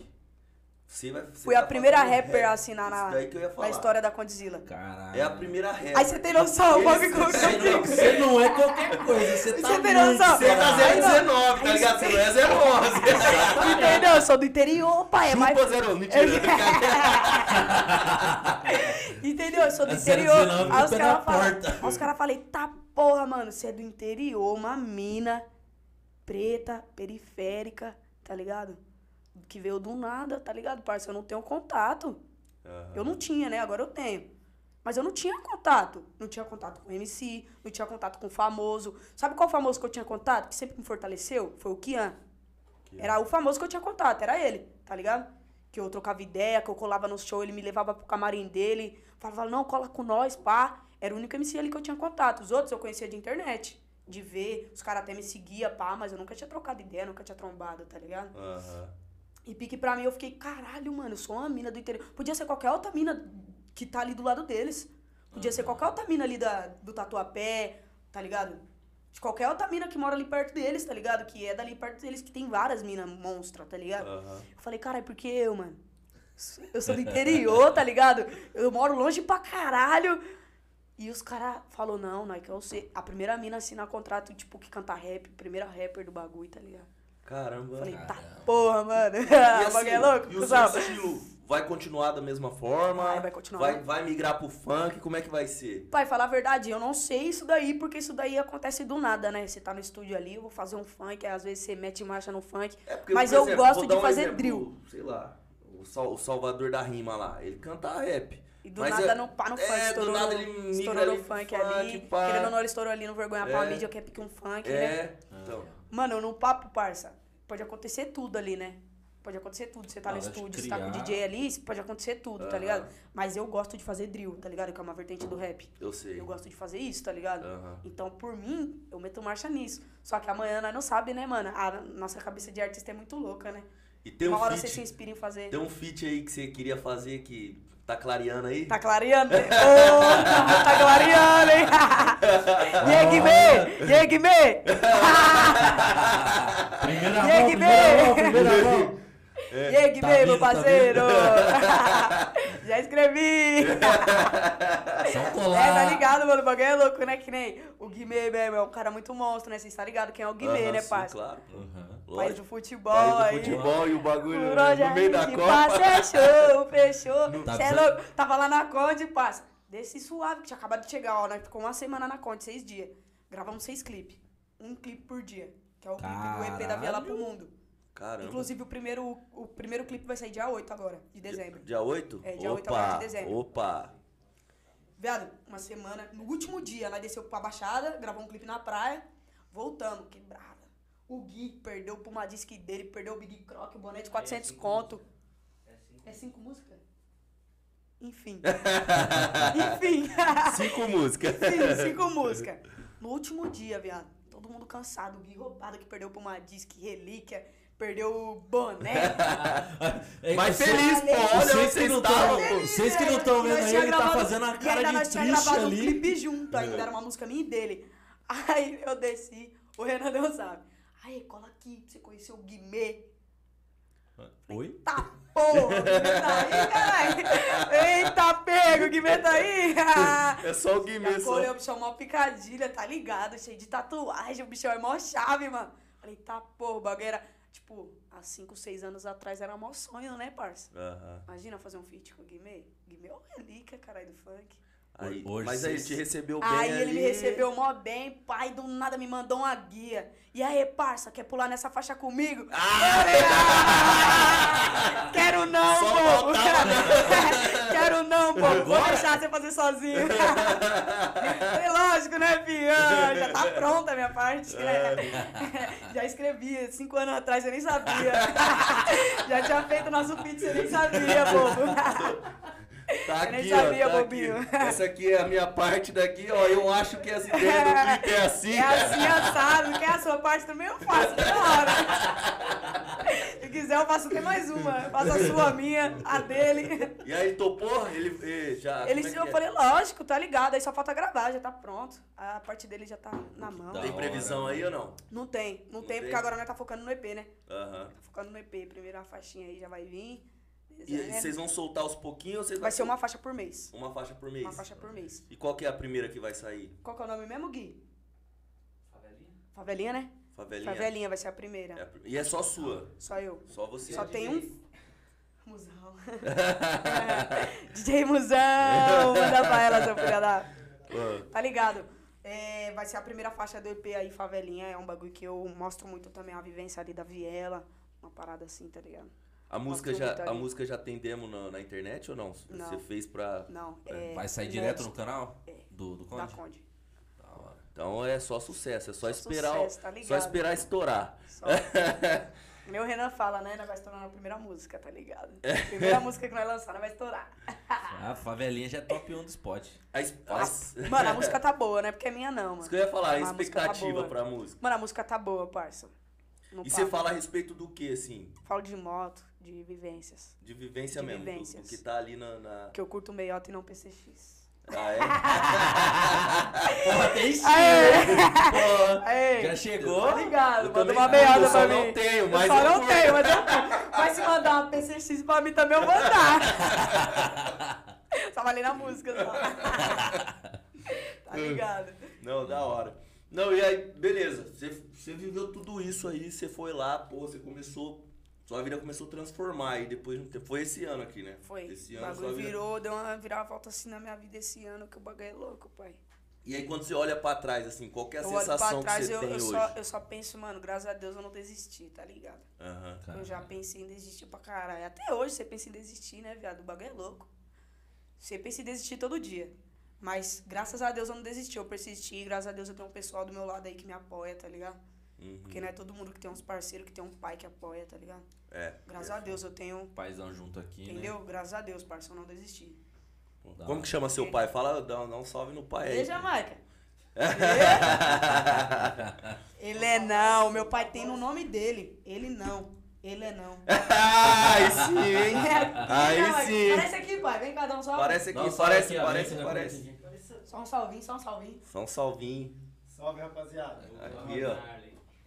Você vai, você Fui a tá primeira fazendo rapper rap. a assinar na, na história da Condizila. Caralho. É a primeira rapper. Aí você tem noção, o bagulho como Você não- fico. Você não é qualquer coisa, você tá Você tem muito, noção? Você tá Aí não. 019, tá ligado? Você não é 011. Entendeu? Eu sou do interior, pai. É mais... Chupa 01, mentira. Entendeu? Eu sou do A interior. 019 Aí os caras falam, aí os caras falei, tá porra, mano, você é do interior, uma mina preta, periférica, tá ligado? Que veio do nada, tá ligado, parça? Eu não tenho contato. Eu não tinha, né? Agora eu tenho. Mas eu não tinha contato. Não tinha contato com o MC, não tinha contato com o famoso. Sabe qual famoso que eu tinha contato? Que sempre me fortaleceu? Foi o Kian. Era o famoso que eu tinha contato, era ele, tá ligado? Que eu trocava ideia, que eu colava no show, ele me levava pro camarim dele, falava, não, cola com nós, pá. Era o único MC ali que eu tinha contato. Os outros eu conhecia de internet, de ver, os caras até me seguiam, pá, mas eu nunca tinha trocado ideia, nunca tinha trombado, tá ligado? Aham. E pique pra mim, eu fiquei, caralho, mano, eu sou uma mina do interior. Podia ser qualquer outra mina que tá ali do lado deles. Podia ser qualquer outra mina ali da, do Tatuapé, tá ligado? De qualquer outra mina que mora ali perto deles, tá ligado? Que é dali perto deles, que tem várias minas monstra, tá ligado? Aham. Eu falei, caralho, por que eu, mano? Eu sou do interior, tá ligado? Eu moro longe pra caralho. E os caras falaram, não, não é que eu sei. A primeira mina assinar contrato, tipo, que canta rap, primeira rapper do bagulho, tá ligado? Caramba. Falei, tá Caramba. porra, mano. E O assim, bagulho é louco, e o seu estilo vai continuar da mesma forma? Vai, vai continuar. Vai, vai migrar pro funk? Como é que vai ser? Pai, falar a verdade, eu não sei isso daí, porque isso daí acontece do nada, né? Você tá no estúdio ali, eu vou fazer um funk, aí às vezes você mete marcha no funk. É porque, Mas por eu exemplo, gosto de um fazer exemplo, drill. Sei lá, o, Sal- o Salvador da Rima lá, ele canta rap. E do Mas nada é- não pá no é, funk, do estourou, nada no- ele migra estourou ali no funk funk, ali. pá. Querendo ou não, ele estourou ali no Vergonha pra É. mídia, que é pique um funk, né? É, então. Mano, no papo, parça, pode acontecer tudo ali, né? Pode acontecer tudo. Você tá no hora estúdio, você tá com o. DJ ali, pode acontecer tudo, tá Aham. ligado? Mas eu gosto de fazer drill, tá ligado? Que é uma vertente do rap. Eu sei. Eu gosto de fazer isso, tá ligado? Aham. Então, por mim, eu meto marcha nisso. Só que amanhã nós não sabe, né, mano? A nossa cabeça de artista é muito louca, né? E tem um Uma hora você feat, se inspira em fazer. tem um feat aí que você queria fazer que tá clareando aí? Tá clareando? Ô, tá clareando, hein? E aí, Guimê? E aí, Guimê? Primeira mão, primeira mão, primeira mão. E aí, Guimê, Tá meu tá parceiro? Já escrevi. Só É, colar. tá ligado, mano? O bagulho é louco, né? Que nem o Guimê mesmo, é um cara muito monstro, né? Vocês tá ligado quem é o Guimê, Aham, né, sim, parça? claro. Uhum. País do futebol País do aí. futebol e o bagulho Por no meio da Copa. passa é show, fechou. Tá Cê é louco. Tava lá na Conde, passa. Desce suave, que tinha acabado de chegar, ó. Nós ficou uma semana na Conde, seis dias. Gravamos seis clipes. Um clipe por dia. Que é o clipe do EP da Viela pro Mundo. Caramba. Inclusive, o primeiro, o primeiro clipe vai sair dia 8 agora, de dezembro. Dia 8? É, dia 8 opa, agora de dezembro. Opa. Viado, uma semana. No último dia, nós desceu pra Baixada, gravou um clipe na praia. Voltamos, quebrada. O Gui perdeu uma disque dele, perdeu o Big Croc, o boné de 400 conto. É cinco músicas? Enfim. Enfim. Cinco músicas. Enfim, cinco músicas. No último dia, viado. Todo mundo cansado. O Gui roubado que perdeu pra uma disque relíquia. Perdeu o boné. É, Mas feliz, pô. Olha Vocês onde vocês estavam, que não estão nós vendo aí, ele tá fazendo a cara de triste gravado um ali. clipe junto ainda, era uma música minha e dele. Aí eu desci, o Renan não sabe. Aí, cola aqui pra você conhecer o Guimê. Oi? Tá porra, o Guimê tá aí, caralho. Eita, pego, o Guimê tá aí. É só o Guimê só. colheu o bichão mó picadilha, tá ligado? Cheio de tatuagem, o bichão é mó chave, mano. Falei, tá porra, o bagulho era, tipo, há 5, 6 anos atrás era mó sonho, né, parça? Aham. Imagina fazer um feat com o Guimê. Guimê é o relíquia, caralho, do funk. Aí, Hoje mas aí ele te recebeu bem Aí ele ali. me recebeu mó bem, pai, do nada me mandou uma guia. E aí, parça, quer pular nessa faixa comigo? Ah! Quero não, Só Quero não, pô! Vou deixar você fazer sozinho. Falei, lógico, né, filha? Já tá pronta a minha parte, né? Já escrevi, cinco anos atrás, você nem sabia. Já tinha feito nosso feat, você nem sabia, bobo. Tá Eu nem aqui, sabia, ó, tá bobinho. aqui. Essa aqui é a minha parte daqui, ó. Eu acho que as ideias do clipe é assim. É assim, assado. Quer a sua parte também? Eu faço, na hora. Se quiser, eu faço até mais uma. Eu faço a sua, a minha, a dele. E aí, topou? Ele eh, já. Ele, é eu é? falei, lógico, tá ligado. Aí só falta gravar, já tá pronto. A parte dele já tá na mão. da Tem previsão aí ou não? Não tem, não, Não tem, tem? porque agora nós tá focando no EP, né? Aham. Tá focando no EP. Primeira faixinha aí já vai vir. E Dezembro. vocês vão soltar aos pouquinhos ou vocês Vai ser uma faixa por mês. uma faixa por mês? Uma faixa por mês. E qual que é a primeira que vai sair? Qual que é o nome mesmo, Gui? Favelinha? Favelinha, né? Favelinha? Favelinha vai ser a primeira. É a pr- E é só sua? Só eu. Só você? Só tem um. Musão. DJ Musão! Manda pra ela, seu filho da. Tá ligado? É, vai ser a primeira faixa do EP aí, Favelinha. É um bagulho que eu mostro muito também a vivência ali da Viela. Uma parada assim, tá ligado? A música, já, a música já tem demo na, na internet ou não? Não. Você fez pra. Não, é. Vai sair é direto no canal? É. Do, do Da Conde? Conde. Da hora. Então é só sucesso, é só, Só esperar. sucesso, o- tá ligado? só esperar estourar. Só. Meu Renan fala, né? Nós vai estourar na primeira música, tá ligado? É. Primeira música que nós lançar, nós vai estourar. A favelinha já é top 1 do spot. A a Mano, a música tá boa, não é porque é minha, não, Isso mano. que eu ia falar, a a música tá expectativa boa. pra música. Mano, a música tá boa, parça. No E você fala a respeito do que, assim? Falo de moto, de vivências. De vivência De mesmo. do- Do, vivências. que tá ali na. na- Que eu curto meiota e não PCX. Ah, é? Porra, tem? Porra, Aê! já chegou? Tá ligado? Eu Manda uma meiota eu só pra não mim. tenho, eu mas só eu não curto. tenho, mas eu curto. Mas se mandar uma PCX pra mim também, eu vou dar. só falei na música, só. tá ligado? Não, da hora. Não, e aí, beleza. Você viveu tudo isso aí, você foi lá, pô, você começou. Sua vida começou a transformar. E depois de um tempo. Foi esse ano aqui, né? Foi. Esse o ano sua bagulho vida. virou, deu uma viravolta assim na minha vida esse ano, que o bagulho é louco, pai. E aí, quando você olha pra trás, assim, qual que é a eu olho sensação pra trás que eu, você tem eu, hoje? só, eu só penso, mano, graças a Deus eu não desisti, tá ligado? Aham. Eu já pensei em desistir pra caralho. Até hoje você pensa em desistir, né, viado? O bagulho é louco. Você pensa em desistir todo dia. Mas graças a Deus eu não desisti, eu persisti. Graças a Deus eu tenho um pessoal do meu lado aí que me apoia, tá ligado? Uhum. Porque não é todo mundo que tem uns parceiros, que tem um pai que apoia, tá ligado? É. Graças a Deus eu tenho. Paizão junto aqui, Entendeu? Graças a Deus, parceiro, eu não desisti. Da Como que chama seu pai? Fala, dá, dá um salve no pai aí. Ei, Jamaica. Ele é não, meu pai tem no nome dele. Ele não. Ele é não. Aí sim, hein? Aí Jamaica, sim. Parece aqui, pai. Vem cá, dá um salve. Parece aqui, Dá um parece, aqui, parece, aqui parece. Só um salvinho, só um salvinho. São Salvinho. Salve, rapaziada. Aqui, ó.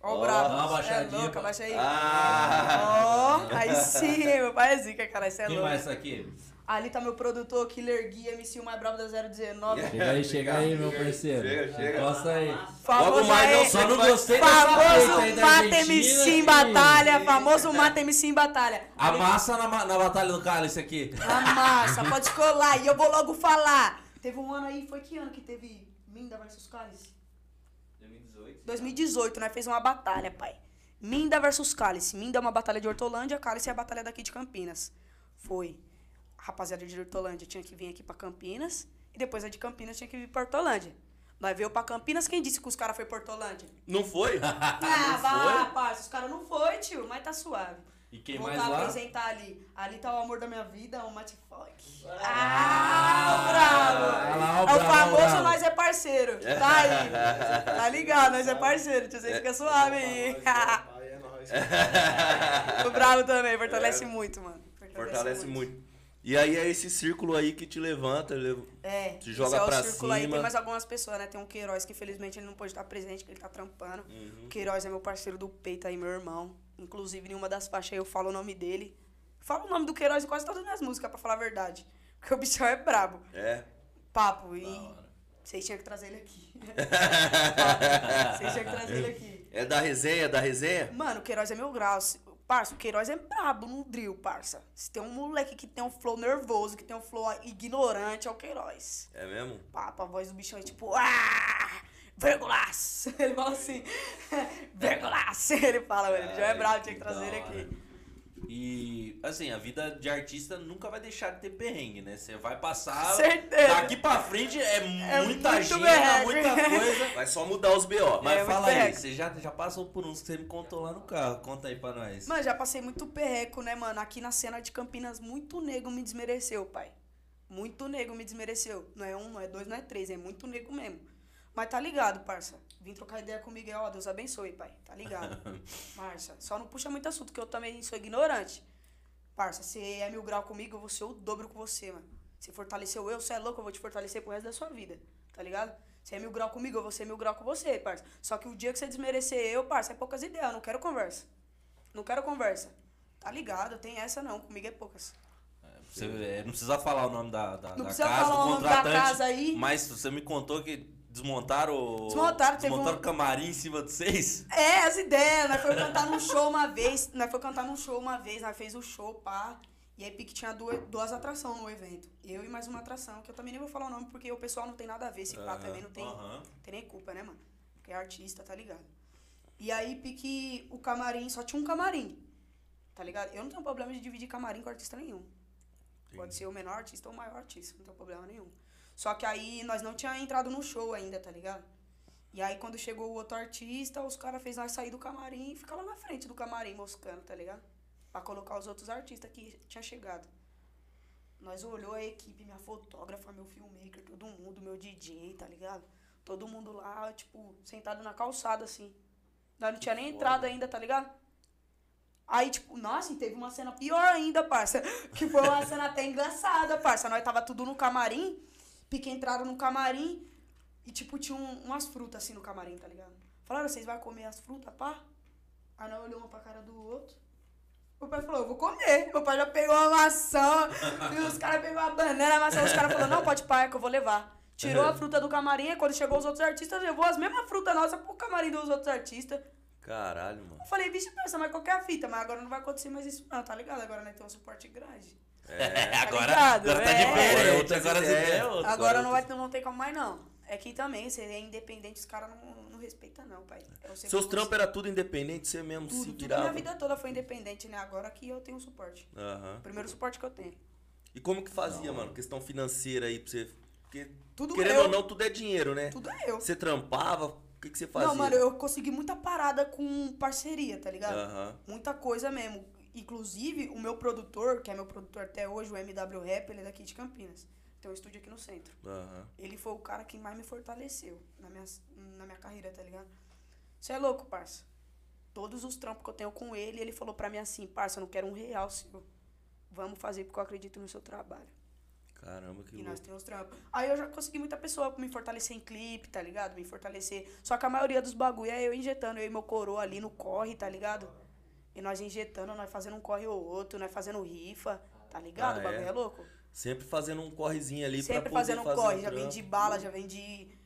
Ó, Ó, o brabo. dá uma Cê baixadinha, É louco, pá. abaixa aí. Ah! Ó, aí sim, meu pai é zica, cara. Isso é Quem louco. mais tá aqui? Ali tá meu produtor, Killer Gui, MC o mais brabo da 019. Chega aí, chega aí, meu parceiro. Chega, chega. Encosta aí. Logo mais aí, não Só não gostei Famoso Mata MC em batalha. Famoso Mata MC em batalha. Amassa na, na Batalha do Cálice aqui. A massa, pode colar. E eu vou logo falar. Teve um ano aí, foi que ano que teve Minda versus Cálice? 2018. 2018, né? Fez uma batalha, pai. Minda versus Cálice. Minda é uma batalha de Hortolândia, Cálice é a batalha daqui de Campinas. Foi. A rapaziada de Hortolândia tinha que vir aqui pra Campinas. E depois a de Campinas tinha que vir pra Hortolândia. Nós veio pra Campinas, quem disse que os caras foi pra Hortolândia? Não foi? Ah, vá, parça. Os caras não foi, tio, mas tá suave. E quem Vou mais lá? apresentar ali. Ali tá o amor da minha vida, o Mate Fock. Ah, bravo! Ah, lá, o é o bravo, famoso bravo. Nós é Parceiro. Tá aí. Tá ligado? Nós é parceiro, tio. Você fica suave aí. É nóis. o bravo também, fortalece muito, mano. Fortalece muito. E aí é esse círculo aí que te levanta, lev- É, Te esse joga é o pra círculo aí. cima. Tem mais algumas pessoas, né? Tem um Queiroz que infelizmente ele não pôde estar presente, que ele tá trampando. Uhum. O Queiroz é meu parceiro do peito aí, meu irmão. Inclusive, em uma das faixas aí eu falo o nome dele. Falo o nome do Queiroz em quase todas as minhas músicas, pra falar a verdade. Porque o bichão é brabo. É. Papo. E vocês tinham que trazer ele aqui. Vocês tinham que trazer ele aqui. É da resenha, é da resenha? Mano, o Queiroz é meu grau. Parça, o Queiroz é brabo no drill, parça. Se tem um moleque que tem um flow nervoso, que tem um flow ignorante, é o Queiroz. É mesmo? Papo, a voz do bichão é tipo, ah, vírgulas. Ele fala assim, vírgulas. Ele fala, mano, ele já é Ai, brabo, tinha que trazer ele aqui. E, assim, a vida de artista nunca vai deixar de ter perrengue, né? Você vai passar. Certeza. Daqui pra frente é muita muito gente, muita coisa. Vai só mudar os BO. Mas É, fala aí, você já, já passou por uns que você me contou lá no carro. Conta aí pra nós. Mano, já passei muito perreco, né, mano? Aqui na cena de Campinas, muito nego me desmereceu, pai. Muito nego me desmereceu. Não é um, não é dois, não é três, é muito nego mesmo. Mas tá ligado, parça. Vim trocar ideia com o Miguel, ó, Deus abençoe, pai. Tá ligado? Parça, só não puxa muito assunto, que eu também sou ignorante. Parça, você é mil grau comigo, eu vou ser o dobro com você, mano. Você fortaleceu eu, você é louco, eu vou te fortalecer pro resto da sua vida. Tá ligado? Você é mil grau comigo, eu vou ser mil grau com você, parça. Só que o dia que você desmerecer eu, parça, é poucas ideias, eu não quero conversa. Não quero conversa. Tá ligado? Tem essa não, comigo é poucas. Você é, não precisa falar o nome da, da, Não da precisa casa, falar o nome da casa aí. Mas você me contou que desmontaram o. Desmontaram, desmontaram um- o camarim em cima de vocês. É, as ideias. Nós foi cantar num show uma vez. Nós foi cantar num show uma vez. Nós fez o show, pá. E aí Pique tinha duas, duas atrações no evento. Eu e mais uma atração, que eu também nem vou falar o nome, porque o pessoal não tem nada a ver. Esse pá também não tem, Aham. tem nem culpa, né, mano? Porque é artista, tá ligado? E aí, Pique, o camarim, só tinha um camarim. Tá ligado? Eu não tenho problema de dividir camarim com artista nenhum. Pode ser o menor artista ou o maior artista, não tem problema nenhum. Só que aí nós não tinha entrado no show ainda, tá ligado? E aí quando chegou o outro artista, os caras fez nós sair do camarim e ficar lá na frente do camarim moscando, tá ligado? Pra colocar os outros artistas que tinha chegado. Nós olhou a equipe, minha fotógrafa, meu filmmaker, todo mundo, meu DJ, tá ligado? Todo mundo lá, tipo, sentado na calçada, assim. Nós não tinha nem entrado ainda, tá ligado? Aí, tipo, nossa, teve uma cena pior ainda, parça. Que foi uma cena até engraçada, parça. Nós tava tudo no camarim, pique entraram no camarim e, tipo, tinha um- umas frutas assim no camarim, tá ligado? Falaram, vocês vão comer as frutas, pá? Aí nós olhamos uma pra cara do outro. Meu pai falou, eu vou comer. Meu pai já pegou uma maçã, e os caras pegou uma banana, a maçã. Os caras falaram, não, pode pá, é que eu vou levar. Tirou a fruta do camarim, aí quando chegou os outros artistas, levou as mesmas frutas nossas pro camarim dos outros artistas. Caralho, mano. Eu falei, bicho, pensa, mas qual que é fita? Mas agora não vai acontecer mais isso, não, tá ligado? Agora nós temos um suporte grande. É. agora, ligado? agora tá É. diferente. Agora é outra. Agora não, vai, não tem como mais, não. É que também, você é independente, os caras não, não respeitam, não, pai. Sei Seus trampos eram tudo independente, você mesmo tudo, se tudo virava. minha vida toda foi independente, né? Agora que eu tenho suporte. Primeiro suporte que eu tenho. E como que fazia, mano? Questão financeira aí pra você. Porque, Tudo querendo eu. ou não, tudo é dinheiro, né? Tudo é eu. Você trampava? O que, que você fazia? Não, mano, eu consegui muita parada com parceria, tá ligado? Muita coisa mesmo. Inclusive, o meu produtor, que é meu produtor até hoje, o MW Rap, ele é daqui de Campinas. Tem um estúdio aqui no centro. Aham. Ele foi o cara que mais me fortaleceu na minha, na minha carreira, tá ligado? Você é louco, parça. Todos os trampos que eu tenho com ele, ele falou pra mim assim, parça, eu não quero um real seu. Vamos fazer porque eu acredito no seu trabalho. Caramba, que E louco. nós temos trampos. Aí eu já consegui muita pessoa me fortalecer em clipe, tá ligado? Me fortalecer. Só que a maioria dos bagulho é eu injetando, eu e meu coroa ali no corre, tá ligado? E nós injetando, nós fazendo um corre ou outro, nós fazendo rifa, tá ligado? Ah, o bagulho é? é, louco. Sempre fazendo um correzinho ali Sempre pra fazendo um fazer corre. um Já vendi bala, já vendi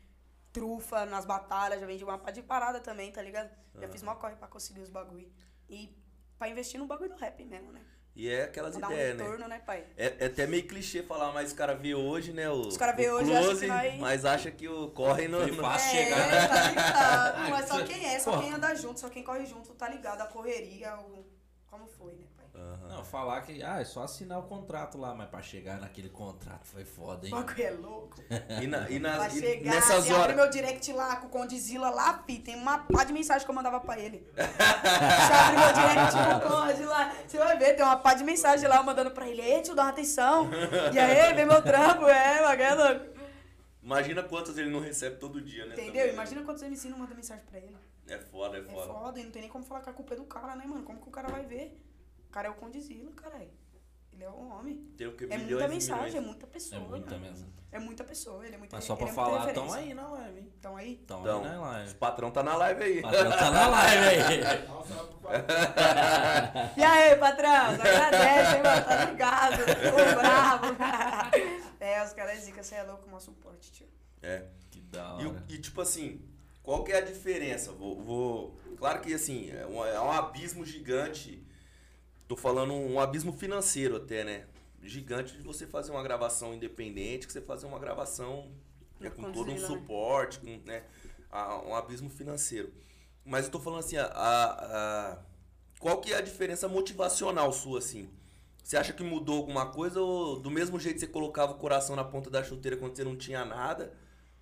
trufa nas batalhas, já vendi uma pá de parada também, tá ligado? Já fiz mó corre pra conseguir os bagulho. E pra investir no bagulho do rap mesmo, né? E é aquelas Pra dar um ideias, né? retorno, né, pai? É, é até meio clichê falar, mas os caras vê hoje, né? O, Os cara vê hoje e acha close, que nós- mas acha que o corre no. Foi no- fácil. é, chegar, né? tá ligado. Não é só quem é, só Pô. quem anda junto, só quem corre junto, tá ligado? A correria, o... como foi, né, Aham. Não, falar que, ah, é só assinar o contrato lá, mas pra chegar naquele contrato foi foda, O hein? bagulho é louco. E, na, e, Pra nas, e chegar, nessas você abre horas. meu direct lá com o Condizila lá, fi, tem uma pá de mensagem que eu mandava pra ele. Você abre meu direct com o Conde lá, você vai ver, tem uma pá de mensagem lá eu mandando pra ele. Ei, tio, dá uma atenção. E aí, vem meu trampo, é, bagulho é louco. Imagina quantas ele não recebe todo dia, né? Entendeu? também, né? Imagina quantos MC não mandam mensagem pra ele. É foda, é É foda. foda, e não tem nem como falar que a culpa é do cara, né, mano? Como que o cara vai ver? O cara é o Condizila, caralho. Ele é um homem. Tem o que? É muita e mensagem, é milhões. muita pessoa. É muita mesmo. É muita pessoa, ele é muita Mas só ele pra é falar, referência. tão aí na live, hein? Então aí. Tão Então, aí na os live. patrão tá na live aí. Patrão tá na live aí. E aí, patrão? Agradece, hein, mano? Tá ligado? Ficou bravo. é, os caras dizem que você é louco, mó suporte, tio. É. Que da E, o- hora. e, tipo assim, qual que é a diferença? Vou, vou- Claro que assim, é um, é um abismo gigante. Tô falando um abismo financeiro até, né? Gigante de você fazer uma gravação independente, que você fazer uma gravação né, com todo um né? suporte, com né, um abismo financeiro. Mas eu tô falando assim, a, a- a- qual que é a diferença motivacional sua, assim? Você acha que mudou alguma coisa ou do mesmo jeito que você colocava o coração na ponta da chuteira quando você não tinha nada,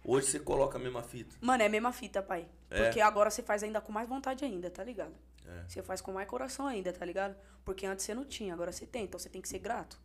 hoje você coloca a mesma fita? Mano, é a mesma fita, pai. É? Porque agora você faz ainda com mais vontade ainda, tá ligado? É. Você faz com mais coração ainda, tá ligado? Porque antes você não tinha, agora você tem. Então você tem que ser grato.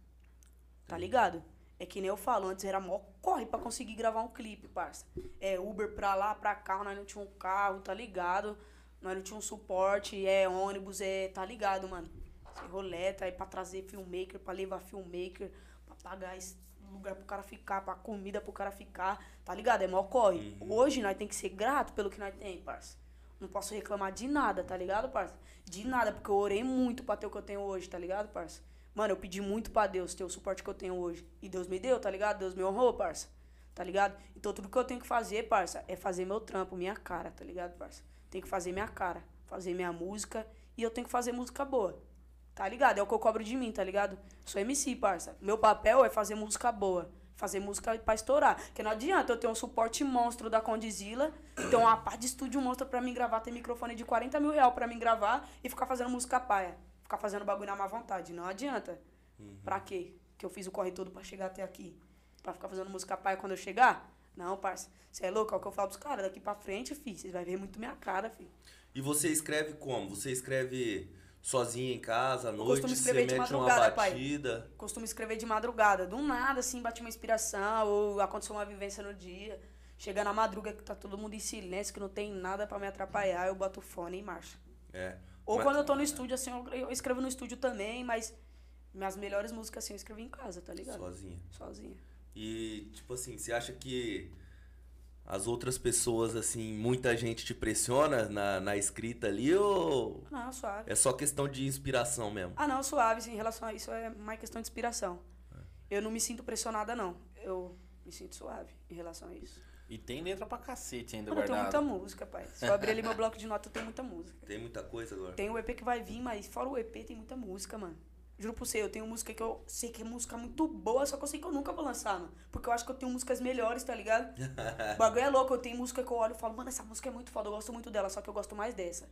Tá ligado? É que nem eu falo, antes era mó corre pra conseguir gravar um clipe, parça. É Uber pra lá, pra cá, nós não tinha um carro, tá ligado? Nós não tinha um suporte, é ônibus, é, tá ligado, mano? Você roleta aí pra trazer filmmaker, pra levar filmmaker, pra pagar esse lugar pro cara ficar, pra comida pro cara ficar, tá ligado? É mó corre. Hoje nós tem que ser grato pelo que nós tem, parça. Não posso reclamar de nada, tá ligado, parça? De nada, porque eu orei muito pra ter o que eu tenho hoje, tá ligado, parça? Mano, eu pedi muito pra Deus ter o suporte que eu tenho hoje. E Deus me deu, tá ligado? Deus me honrou, parça. Tá ligado? Então tudo que eu tenho que fazer, parça, é fazer meu trampo, minha cara, tá ligado, parça? Tem que fazer minha cara, fazer minha música e eu tenho que fazer música boa. Tá ligado? É o que eu cobro de mim, tá ligado? Sou MC, parça. Meu papel é fazer música boa. Fazer música pra estourar. Porque não adianta eu ter um suporte monstro da Condizila, ter uma pá de estúdio monstro pra mim gravar, ter microfone de 40 mil real pra mim gravar e ficar fazendo música paia. Ficar fazendo bagulho na má vontade. Não adianta. Pra quê? Que eu fiz o corre todo pra chegar até aqui. Pra ficar fazendo música paia quando eu chegar? Não, parça. Você é louco? É o que eu falo pros caras. Daqui pra frente, fi, vocês vão ver muito minha cara, fi. E você escreve como? Você escreve sozinho em casa, à noite, costumo escrever de mete uma madrugada, pai. batida. costumo escrever de madrugada. Do nada, assim, bate uma inspiração ou aconteceu uma vivência no dia. Chega na madruga que tá todo mundo em silêncio, que não tem nada pra me atrapalhar, eu boto o fone e marcha. É. Ou Mas- quando eu tô no estúdio, assim, eu- escrevo no estúdio também, mas minhas melhores músicas, assim, eu escrevo em casa, tá ligado? Sozinho. Sozinha. E, tipo assim, você acha que as outras pessoas, assim, muita gente te pressiona na, na escrita ali ou Não, suave. é só questão de inspiração mesmo? Ah, não, suave, assim, em relação a isso é mais questão de inspiração. Eu não me sinto pressionada, não. Eu Me sinto suave em relação a isso. E tem letra pra cacete ainda Mano, eu tenho muita música, pai. Se eu abrir ali meu bloco de nota, eu tenho muita música. Tem muita coisa agora. Tem o EP que vai vir, mas fora o EP tem muita música, mano. Juro por você, eu tenho música que eu sei que é música muito boa, só que eu sei que eu nunca vou lançar, mano. Porque eu acho que eu tenho músicas melhores, tá ligado? o bagulho é louco, eu tenho música que eu olho e falo, mano, essa música é muito foda, eu gosto muito dela, só que eu gosto mais dessa.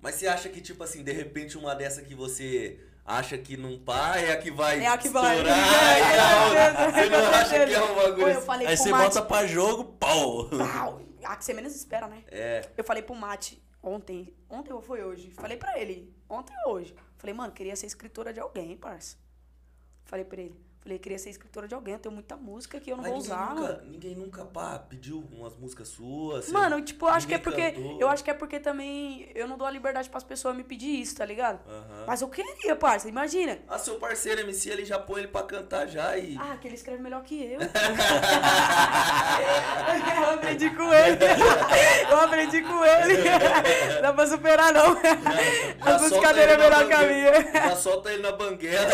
Mas você acha que, tipo assim, de repente uma dessa que você acha que não pá é a que vai É a que vai. estourar e É, com certeza, Você não acha que é um bagulho Pô, eu assim? falei Aí pro você Mate, bota pra jogo, pau! pau, a que você menos espera, né? É. Eu falei pro Mate ontem, ontem ou foi hoje? Falei pra ele, ontem ou hoje. Falei, mano, queria ser escritora de alguém, parça. Falei pra ele, falei, queria ser escritora de alguém, eu tenho muita música que eu não Mas vou usar, nunca, ninguém nunca, pá, pediu umas músicas suas. Mano, tipo, eu acho que é porque. cantou. Eu acho que é porque também eu não dou a liberdade pras pessoas me pedir isso, tá ligado? Mas eu queria, parça, imagina. Ah, seu parceiro MC, ele já põe ele pra cantar já e... Ah, que ele escreve melhor que eu. eu aprendi com ele. Eu aprendi com ele. Não dá pra superar, não. já A música dele é melhor que a minha. Já solta ele na banguela.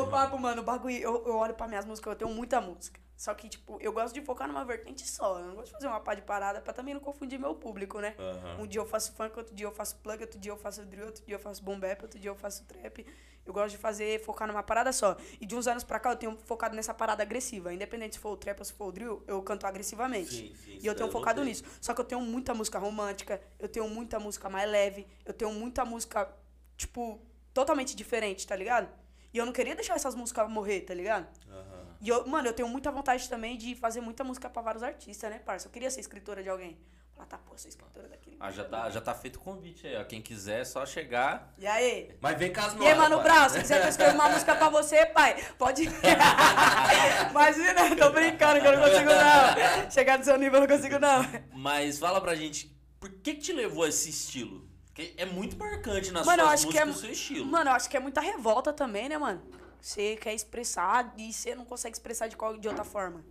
Ô, papo, mano, o bagulho. Eu, eu olho pra minhas músicas, eu tenho muita música. Só que, tipo, eu gosto de focar numa vertente só. Eu não gosto de fazer uma pá de parada pra também não confundir meu público, né? Aham. Um dia eu faço funk, outro dia eu faço plug, outro dia eu faço drill, outro dia eu faço boom bap, outro dia eu faço trap. Eu gosto de fazer, focar numa parada só. E de uns anos pra cá eu tenho focado nessa parada agressiva. Independente se for o trap ou se for o drill, eu canto agressivamente. Sim, sim, e eu tenho focado nisso. Só que eu tenho muita música romântica, eu tenho muita música mais leve, eu tenho muita música, tipo, totalmente diferente, tá ligado? E eu não queria deixar essas músicas morrer, tá ligado? Aham. E eu, mano, eu tenho muita vontade também de fazer muita música pra vários artistas, né, parça? Eu queria ser escritora de alguém. Falar, tá, pô, sou escritora daquele. Ah, já tá, já tá feito o convite aí, ó. Quem quiser é só chegar. E aí? Mas vem com as E aí, Mano. Brown, se quiser que eu escreva uma música pra você, pai, pode. Imagina, tô brincando que eu não consigo não. Chegar no seu nível eu não consigo não. Mas fala pra gente, por que que te levou a esse estilo? Porque é muito marcante nas Mano, suas é. músicas o seu estilo. Mano, eu acho que é muita revolta também, né, mano? Você quer expressar e você não consegue expressar de, qual, de outra forma.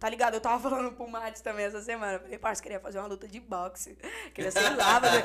Tá ligado? Eu tava falando pro Matos também essa semana. Eu Falei, parça, queria fazer uma luta de boxe. Queria, sei lá, fazer,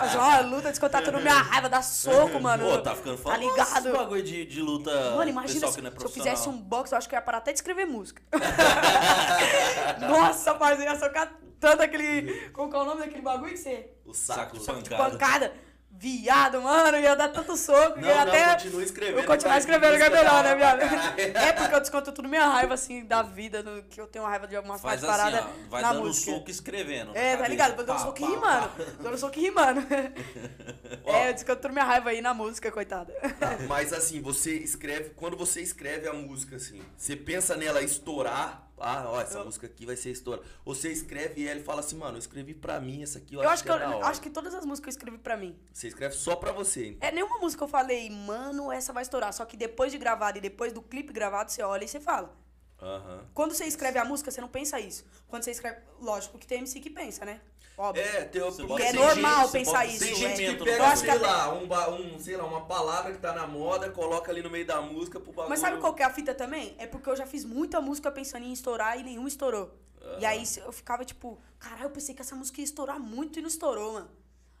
fazer uma luta, descontar toda a minha raiva, dar soco, mano. Pô, tá ficando Tá famoso ligado? esse bagulho de, de luta Mano, imagina se, é se eu fizesse um boxe, eu acho que eu ia parar até de escrever música. Nossa, eu ia socar tanto aquele. Qual é o nome daquele bagulho que você. O Saco saco. de de Pancada. Viado, mano, ia dar tanto soco. Não, ia não, até. continua escrevendo. Eu continuar escrevendo que é música melhor, né, viado? É porque eu desconto tudo minha raiva, assim, da vida, do, que eu tenho raiva de algumas Faz partes assim, paradas ó, vai na dando música. soco escrevendo. É, tá ligado? Dando Pá, soco rimando. Dando soco rimando. É, eu desconto tudo minha raiva aí na música, coitada. Tá, Mas assim, você escreve, quando você escreve a música assim, você pensa nela estourar, ah, ó, essa Eu- música aqui vai ser estoura. Ou você escreve ela e fala assim, mano, eu escrevi pra mim essa aqui, eu, Eu acho que, que é eu, acho que todas as músicas eu escrevi pra mim. Você escreve só pra você, então. É, nenhuma música eu falei, mano, essa vai estourar. Só que depois de gravado e depois do clipe gravado, você olha e você fala. Aham. Quando você escreve a música, você não pensa isso. Quando você escreve. Lógico que tem MC que pensa, né? Óbvio. É, tem, Você bota é normal pensar isso, Tem bota gente que pega, Eu sei lá, um, um, sei lá, uma palavra que tá na moda, coloca ali no meio da música pro bagulho. Mas sabe qual que é a fita também? É porque eu já fiz muita música pensando em estourar e nenhuma estourou. E aí eu ficava tipo, caralho, eu pensei que essa música ia estourar muito e não estourou, mano.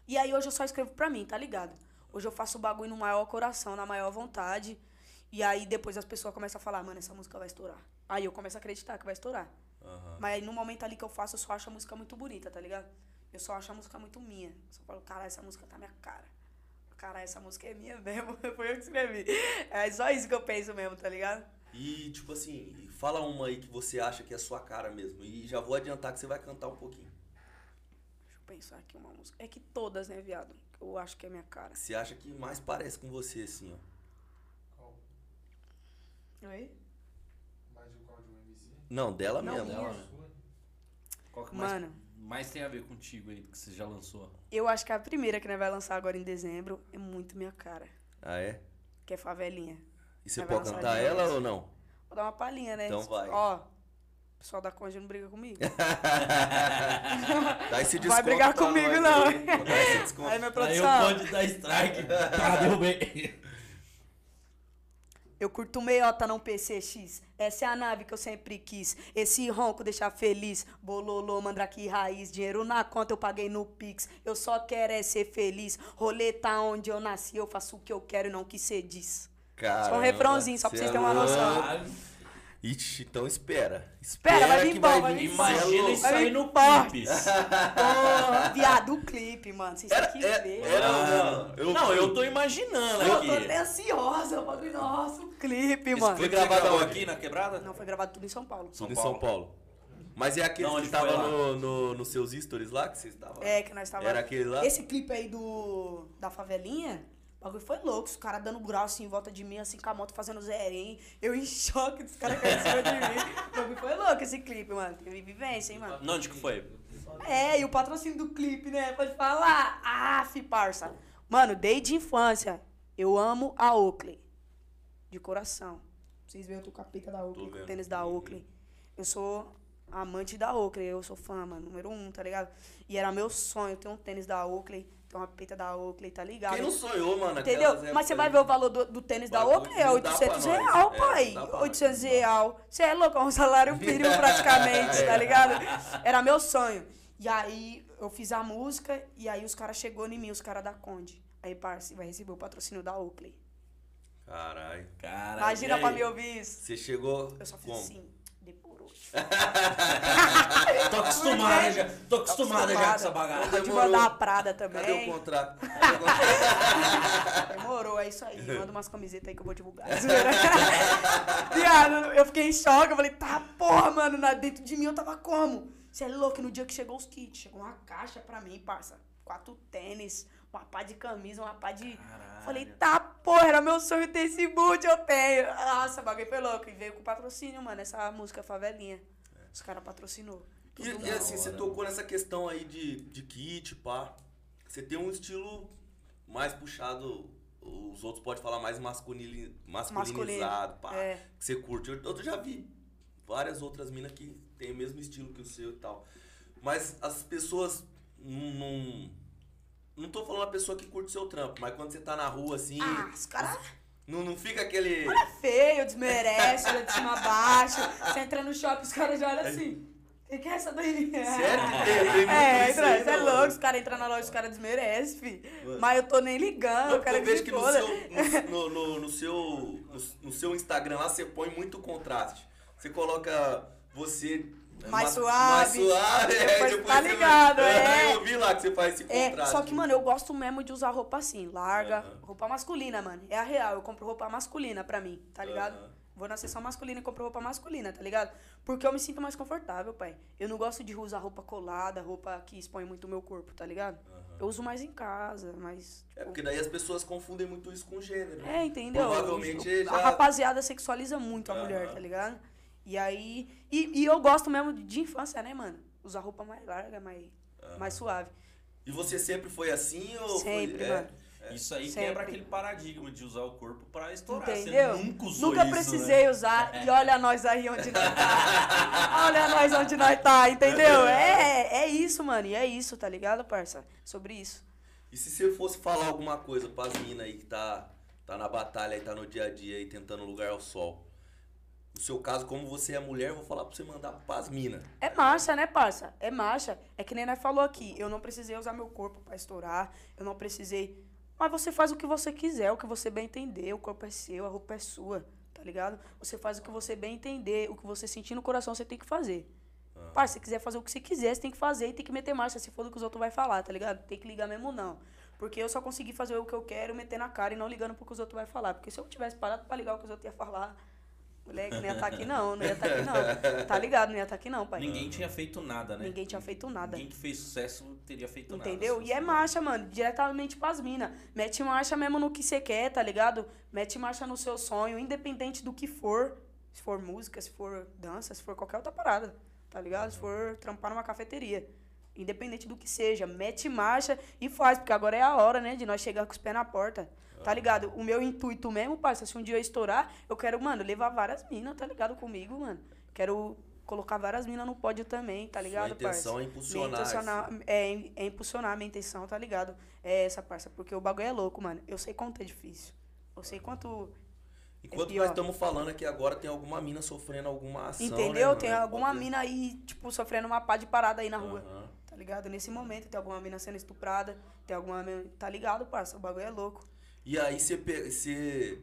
E aí hoje eu só escrevo pra mim, tá ligado? Hoje eu faço o bagulho no maior coração, na maior vontade. E aí depois as pessoas começam a falar, mano, essa música vai estourar. Aí eu começo a acreditar que vai estourar. Aham. Mas aí no momento ali que eu faço, eu só acho a música muito bonita, tá ligado? Eu só acho a música muito minha. Eu só falo, caralho, essa música tá minha cara. Caralho, essa música é minha mesmo. Foi eu que escrevi. É só isso que eu penso mesmo, tá ligado? E, tipo assim, fala uma aí que você acha que é a sua cara mesmo. E já vou adiantar que você vai cantar um pouquinho. Deixa eu pensar aqui uma música. É que todas, né, viado? Eu acho que é minha cara. Você acha que mais parece com você, assim, ó. Qual? Oi? Mais de qual de um MC? Não, dela Não, mesmo. Dela, né? Qual que mais, Mano, mais tem a ver contigo aí, que você já lançou? eu acho que a primeira que nós vai lançar agora em dezembro é muito minha cara. Ah, é? Que é Favelinha. E você pode cantar ela ou não? Vou dar uma palhinha, né? Então vai. Ó, o pessoal da Conde não briga comigo. Dá esse desconto. Vai brigar comigo, não. aí. Dá esse desconto. Aí, produção. eu pode dar strike. tá, derrubei. Eu curto meiota, não PCX. Essa é a nave que eu sempre quis. Esse ronco deixa feliz. Bololô, mandrake raiz. Dinheiro na conta eu paguei no Pix. Eu só quero é ser feliz. Rolê tá onde eu nasci. Eu faço o que eu quero e não o que cê diz. Só um Caramba, refrãozinho, só pra cê vocês é terem uma noção. Ixi, então espera. Espera, vai vir bom, vai vir Imagina isso aí no clipe. Viado, o clipe, mano. Vocês Era, têm que era, ver. era eu, não, eu tô imaginando Eu aqui. tô até ansiosa, o bagulho. Nossa, o clipe, Esse mano. Foi gravado aqui na quebrada? Não, foi gravado tudo em São Paulo. São em Paulo. São Paulo. Mas é aquele Não, que tava no, no, nos seus stories lá, que vocês estavam? É, que nós tava. Era aquele lá? Esse clipe aí do. Da favelinha. O bagulho foi louco, os caras dando grau assim em volta de mim, assim, com a moto fazendo zerinho. Eu em choque dos caras caindo em cima de mim. O bagulho foi louco esse clipe, mano. Teve vivência, hein, mano. Não, onde que foi? É, e o patrocínio do clipe, né? Pode falar. Aff, parça. Mano, desde infância, eu amo a Oakley. De coração. Vocês veem, eu tô com a pica da Oakley, com o tênis da Oakley. Eu sou amante da Oakley, eu sou fã, mano, número um, tá ligado? E era meu sonho ter um tênis da Oakley, uma peita da Oakley, tá ligado? Quem não sonhou, mano? Entendeu? aquelas Mas você vai ver o valor do, do tênis da Oakley, é não dá pra 800 nós. real, É, pai. pra 800 nós. real. Você é louco, é um salário mínimo praticamente, tá ligado? Era meu sonho. E aí eu fiz a música e aí os caras chegou em mim, os caras da Conde. Aí, parce, vai receber o patrocínio da Oakley. Caralho. Caralho. Imagina pra me ouvir isso. Você chegou Eu só fiz como? assim. Tô acostumada já. Tô acostumada já com essa bagaça. Pode Demorou. mandar a Prada Cadê o também. contrato? Cadê o contrato? Demorou, é isso aí. Manda umas camisetas aí que eu vou divulgar. Viado, eu fiquei em choque. Eu falei, tá porra, mano. na- Dentro de mim eu tava como? Você é louco? No dia que chegou os kits, chegou uma caixa pra mim, parça. Quatro tênis, uma pá de camisa, uma pá de. Caralho. Falei, tá porra, era meu sonho ter esse boot, eu tenho. Nossa, bagulho foi louco. E veio com patrocínio, mano, essa música Favelinha. Os caras patrocinou. E, e assim, você tocou nessa questão aí de, de kit, pá. Você tem um estilo mais puxado, os outros podem falar mais masculini, masculinizado, pá. é. Que você curte. Eu, eu já vi várias outras minas que tem o mesmo estilo que o seu e tal. Mas as pessoas não. Não, não tô falando a pessoa que curte o seu trampo, mas quando você tá na rua assim. Ah, os caras Não, não fica aquele. é feio, desmerece, olha de cima a baixo. Você entra no shopping, os caras já olham assim. Quem que é essa daí? Sério? Tem, tem muito É, isso aí, você é mano. louco, os caras entram na loja, os caras desmerecem, fi. Mano. Mas eu tô nem ligando, Não, eu quero eu que vejo que no foda. seu, no, no, no seu, no, no seu Instagram lá você põe muito contraste. Você coloca você Mais ma- suave. Mais suave, é, Depois tá ligado, Aham, é. Eu vi lá que você faz esse É, contraste. só que, mano, eu gosto mesmo de usar roupa assim, larga, roupa masculina, mano. É a real, eu compro roupa masculina pra mim, tá ligado? Vou na seção masculina e compro roupa masculina, tá ligado? Porque eu me sinto mais confortável, pai. Eu não gosto de usar roupa colada, roupa que expõe muito o meu corpo, tá ligado? Eu uso mais em casa, mas. É tipo, porque daí as pessoas confundem muito isso com gênero. É, entendeu? Provavelmente O- já- A rapaziada sexualiza muito a mulher, tá ligado? E aí. E, e eu gosto mesmo de infância, né, mano? Usar roupa mais larga, mais, mais suave. E você sempre foi assim ou Sempre, foi... é? mano. Isso aí Sempre. quebra aquele paradigma de usar o corpo pra estourar. Entendeu? Você nunca usou Nunca isso, precisei né? usar. E olha nós aí onde nós tá. olha nós onde nós tá, entendeu? É, é isso, mano. E é isso, tá ligado, parça? Sobre isso. E se você fosse falar alguma coisa pras minas aí que tá, tá na batalha e tá no dia a dia aí tentando lugar ao sol? No seu caso, como você é mulher, eu vou falar pra você mandar pras minas. É marcha, né, parça? É marcha. É que nem nós falou aqui. Eu não precisei usar meu corpo pra estourar. Eu não precisei. Mas você faz o que você quiser, o que você bem entender. O corpo é seu, a roupa é sua, tá ligado? Você faz o que você bem entender. O que você sentir no coração, você tem que fazer. Parça, se quiser fazer o que você quiser, você tem que fazer e tem que meter marcha. Se for do que os outros vai falar, tá ligado? Tem que ligar mesmo, não. Porque eu só consegui fazer o que eu quero, meter na cara e não ligando pro que os outros vai falar. Porque se eu tivesse parado pra ligar o que os outros iam falar, moleque, não ia estar aqui não, não ia estar aqui não. Tá ligado? Não ia estar aqui não, pai. Ninguém tinha feito nada, né? Ninguém tinha feito nada. Ninguém que fez sucesso teria feito nada. Entendeu? E é marcha, mano, diretamente pras minas. Mete marcha mesmo no que você quer, tá ligado? Mete marcha no seu sonho, independente do que for. Se for música, se for dança, se for qualquer outra parada, tá ligado? Se for trampar numa cafeteria. Independente do que seja, mete marcha e faz, porque agora é a hora, né, de nós chegar com os pés na porta. Tá ligado? O meu intuito mesmo, parça, se um dia eu estourar, eu quero, mano, levar várias minas, tá ligado? Comigo, mano. Quero colocar várias minas no pódio também, tá ligado, intenção parça? é impulsionar Minha é, é impulsionar a minha intenção, tá ligado? É essa, parça, porque o bagulho é louco, mano. Eu sei quanto é difícil. Eu sei quanto. Enquanto É nós estamos falando aqui agora, tem alguma mina sofrendo alguma ação. entendeu? né, tem alguma Pode- mina aí, tipo, sofrendo uma pá de parada aí na rua. Aham. Tá ligado? Nesse momento, tem alguma mina sendo estuprada, tem alguma. Tá ligado, parça? O bagulho é louco. E aí você, você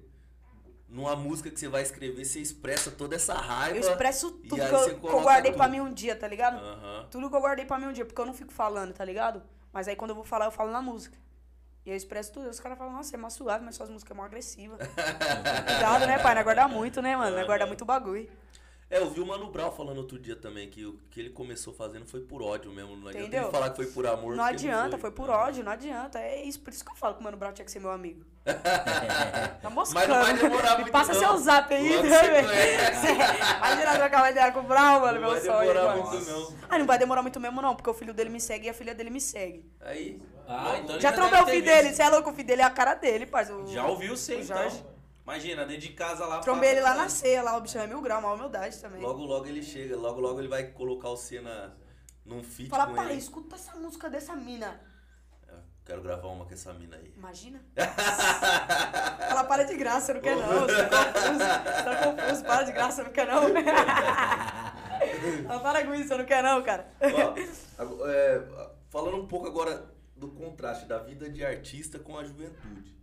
numa música que você vai escrever, você expressa toda essa raiva. Eu expresso tudo que eu, que eu guardei pra tudo. mim um dia, tá ligado? Aham. Tudo que eu guardei pra mim um dia, porque eu não fico falando, tá ligado? Mas aí quando eu vou falar, eu falo na música. E eu expresso tudo. Os caras falam, nossa, é mais suave, mas suas músicas é mais agressiva. Cuidado, né, pai? Não guarda muito, né, mano? Não guarda muito bagulho. É, eu vi o Mano Brown falando outro dia também que o que ele começou fazendo foi por ódio mesmo. Não adianta Entendeu? ele falar que foi por amor. Não adianta, foi por ódio, não adianta. É isso, por isso que eu falo que o Mano Brown tinha que ser meu amigo. Tá moscando. Mas não vai demorar Me muito, passa não. seu zap aí, né, velho? Imagina trocar uma ideia com o Brown, mano, Não meu vai sonho. demorar mano. muito, não. Ah, não vai demorar muito mesmo, não, porque o filho dele me segue e a filha dele me segue. Aí. Ah, então ele Já trombei o filho dele, você é louco, o filho dele é a cara dele, parceiro. Já ouviu você, o então. Imagina, dentro de casa lá. Trombei ele lá na ceia, lá, o bicho é mil graus, uma humildade também. Logo, logo ele chega. Logo, logo ele vai colocar o Senna num feat Fala, com pai, ele. escuta essa música dessa mina. Eu quero gravar uma com essa mina aí. Imagina. Fala, para de graça, não quer não. Você tá confuso. Você tá confuso, para de graça, não quer não. Fala, para com isso, você não quer não, cara. Ó, é, falando um pouco agora do contraste da vida de artista com a juventude.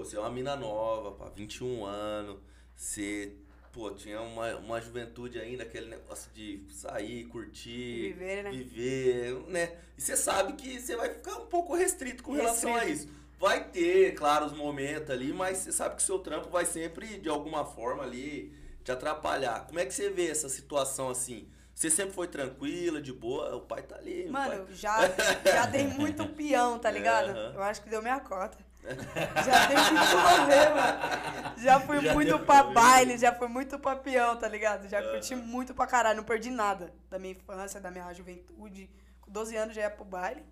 É, pô, você é uma mina nova, pá, 21 anos, você, pô, tinha uma, uma juventude ainda, aquele negócio de sair, curtir, Viver, né? viver, né? E você sabe que você vai ficar um pouco restrito com relação a isso. Vai ter, claro, os momentos ali, mas você sabe que o seu trampo vai sempre, de alguma forma ali, te atrapalhar. Como é que você vê essa situação assim? Você sempre foi tranquila, de boa, o pai tá ali. Mano, pai... já, já dei muito peão, tá ligado? Aham. Eu acho que deu minha cota. Já dei muito rolê, mano. Já fui Já muito pra baile, já fui muito pra peão, tá ligado? Já Aham. curti muito pra caralho, não perdi nada. Da minha infância, da minha juventude. Com 12 anos já ia pro baile.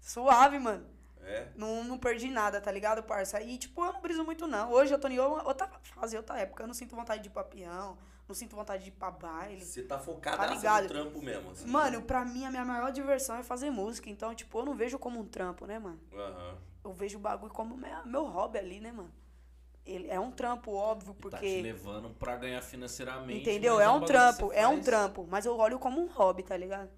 Suave, mano. É. Não, não perdi nada, tá ligado, parça? E, tipo, eu não briso muito, não. Hoje eu tô em outra fase, outra época. Eu não sinto vontade de ir pra peão, não sinto vontade de ir pra baile. Você tá focada Tá no ligado? trampo mesmo, assim. Mano, pra mim, a minha maior diversão é fazer música. Então, tipo, eu não vejo como um trampo, né, mano? Aham. Eu vejo o bagulho como meu, meu hobby ali, né, mano? Ele é um trampo, óbvio, Tá te porque. levando pra ganhar financeiramente. Entendeu? mas É um trampo, é um faz. trampo. Mas eu olho como um hobby, tá ligado?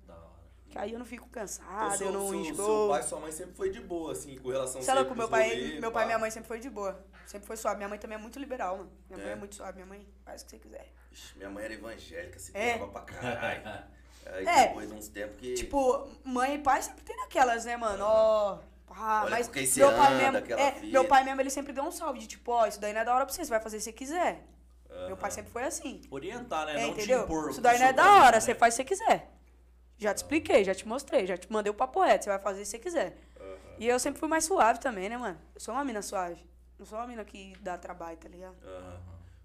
Que aí eu não fico Então, cansado, seu, eu não seu, seu enjoo. pai e sua mãe sempre foi de boa, assim, com relação Sei lá, com meu pai, rolê, meu pai e minha mãe sempre foi de boa. Sempre foi suave. Minha mãe também é muito liberal, mano. Minha mãe É. é muito suave. Minha mãe faz o que você quiser. Ixi, minha mãe era evangélica, se É. pegava pra caralho. Aí É. depois de uns tempos que. Tipo, mãe e pai sempre tem naquelas, né, mano? Ó. pá, Olha mas com quem você meu pai anda, mesmo, é, meu pai mesmo, ele sempre deu um salve de tipo, ó, isso daí não é da hora pra você, você vai fazer se você quiser. Meu pai sempre foi assim. Orientar, né? É, não entendeu? te impor. Isso daí não é seu da hora, né? você faz se você quiser. Já te expliquei, já te mostrei, já te mandei o papo reto, você vai fazer se você quiser. Aham. E eu sempre fui mais suave também, né, mano? Eu sou uma mina suave. Não sou uma mina que dá trabalho, tá ligado? Aham.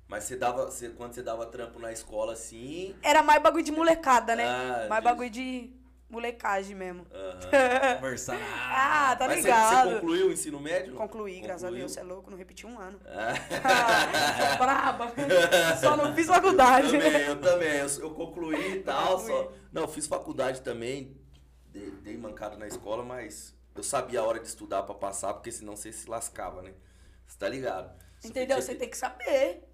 Mas você dava. Você, quando você dava trampo na escola assim. Era mais bagulho de molecada, né? Ah, mais bagulho de molecagem mesmo. aham. Conversar. Ah, tá Mas ligado? Você, concluiu o ensino médio? Concluí, graças a Concluiu? Deus, você é louco, não repeti um ano. Ah. Braba. Só não fiz faculdade. também, eu também. Eu, eu concluí e tal. Só... Não, eu fiz faculdade também. Dei, dei mancada na escola, mas eu sabia a hora de estudar pra passar, porque senão você se lascava, né? Você tá ligado? Entendeu? Você tem que saber.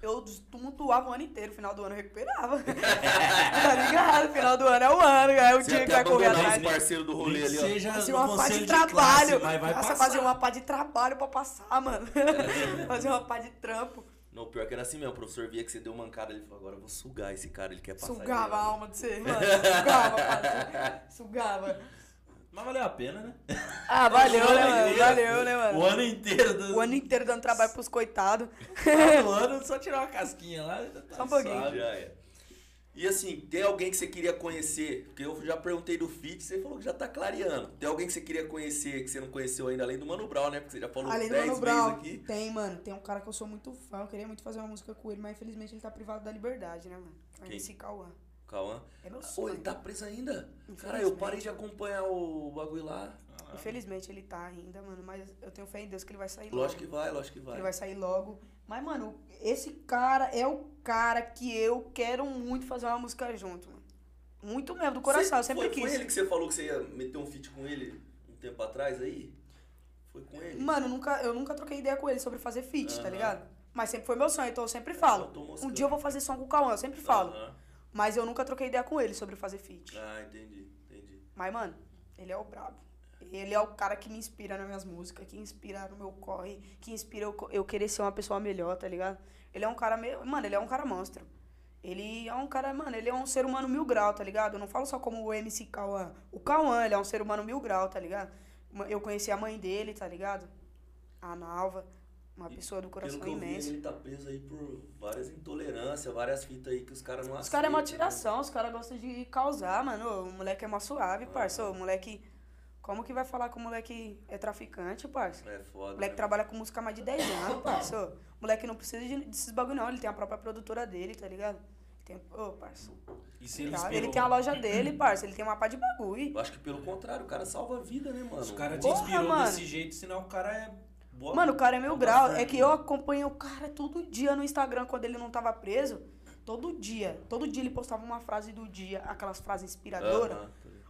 Eu tumultuava o ano inteiro, final do ano eu recuperava. tá ligado? Final do ano é o ano, é o Você dia que vai correr atrás. os parceiros do rolê ali, ó. Seja Fazer uma pá de classe, trabalho. mas vai Nossa, passar. fazer uma pá de trabalho pra passar, mano. fazer uma pá de trampo. Não, pior que era assim mesmo. O professor via que você deu mancada, ele falou, agora eu vou sugar esse cara, ele quer passar. Sugava a alma de você, mano. Sugava, parça. Sugava. Mas valeu a pena, né? Ah, valeu, O né, ano mano? inteiro- Valeu, né, O mano? ano inteiro do, O ano inteiro dando trabalho pros coitados. do ano, só tirar uma casquinha lá. Tá Só um pouquinho. Já é. E assim, tem alguém que você queria conhecer? Porque eu já perguntei do Fit, você falou que já tá clareando. Tem alguém que você queria conhecer, que você não conheceu ainda, além do Mano Brown, né? Porque você já falou Além do 10 Mano vezes Brown, aqui. tem, mano. Tem um cara que eu sou muito fã. Eu queria muito fazer uma música com ele, mas infelizmente ele tá privado da liberdade, né, mano? Quem? Esse Cauã. Cauã. É meu sonho. ele tá preso ainda? Cara, eu parei de acompanhar o bagulho lá. Infelizmente ele tá ainda, mano. Mas eu tenho fé em Deus que ele vai sair logo. Lógico que vai, lógico que vai. Ele vai sair logo. Mas, mano, esse cara é o cara que eu quero muito fazer uma música junto, mano. Muito mesmo, do coração, eu Você- sempre foi, quis. Foi ele que você falou que você ia meter um feat com ele um tempo atrás aí? Foi com ele? Mano, eu nunca, eu nunca troquei ideia com ele sobre fazer feat, tá ligado? Mas sempre foi meu sonho, então eu sempre falo. eu Um dia eu vou fazer som com o Cauã, eu sempre falo. Aham. Mas eu nunca troquei ideia com ele sobre fazer feat. Ah, entendi, entendi. Mas, mano, ele é o brabo. Ele é o cara que me inspira nas minhas músicas, que inspira no meu corre, que inspira eu, eu querer ser uma pessoa melhor, tá ligado? Ele é um cara meio. Mano, ele é um cara monstro. Ele é um cara, mano, ele é um ser humano mil grau, tá ligado? Eu não falo só como o MC Cauã. O Cauã, ele é um ser humano mil grau, tá ligado? Eu conheci a mãe dele, tá ligado? A Nalva. Uma E pessoa do coração Pelo que eu vi, imenso. ele tá preso aí por várias intolerâncias, várias fitas aí que os caras não Os caras é uma né? tiração, os caras gostam de causar, mano. O moleque é mó suave, parça. Ô, O moleque. Como que vai falar que o moleque é traficante, parça? É foda. O moleque né? trabalha com música há mais de 10 anos, parça. O moleque não precisa de, desses bagulho, não. Ele tem a própria produtora dele, tá ligado? Tem, ô, parça. E se ele Ele, inspirou, tem a loja dele, parça. Ele tem uma pá de bagulho. Eu acho que pelo contrário, o cara salva a vida, né, mano? Os caras te Porra, inspirou mano. desse jeito, senão o cara é boa. Mano, o cara é meu boa grau. É que eu acompanhei o cara todo dia no Instagram quando ele não tava preso. Todo dia. Todo dia ele postava uma frase do dia, aquelas frases inspiradoras.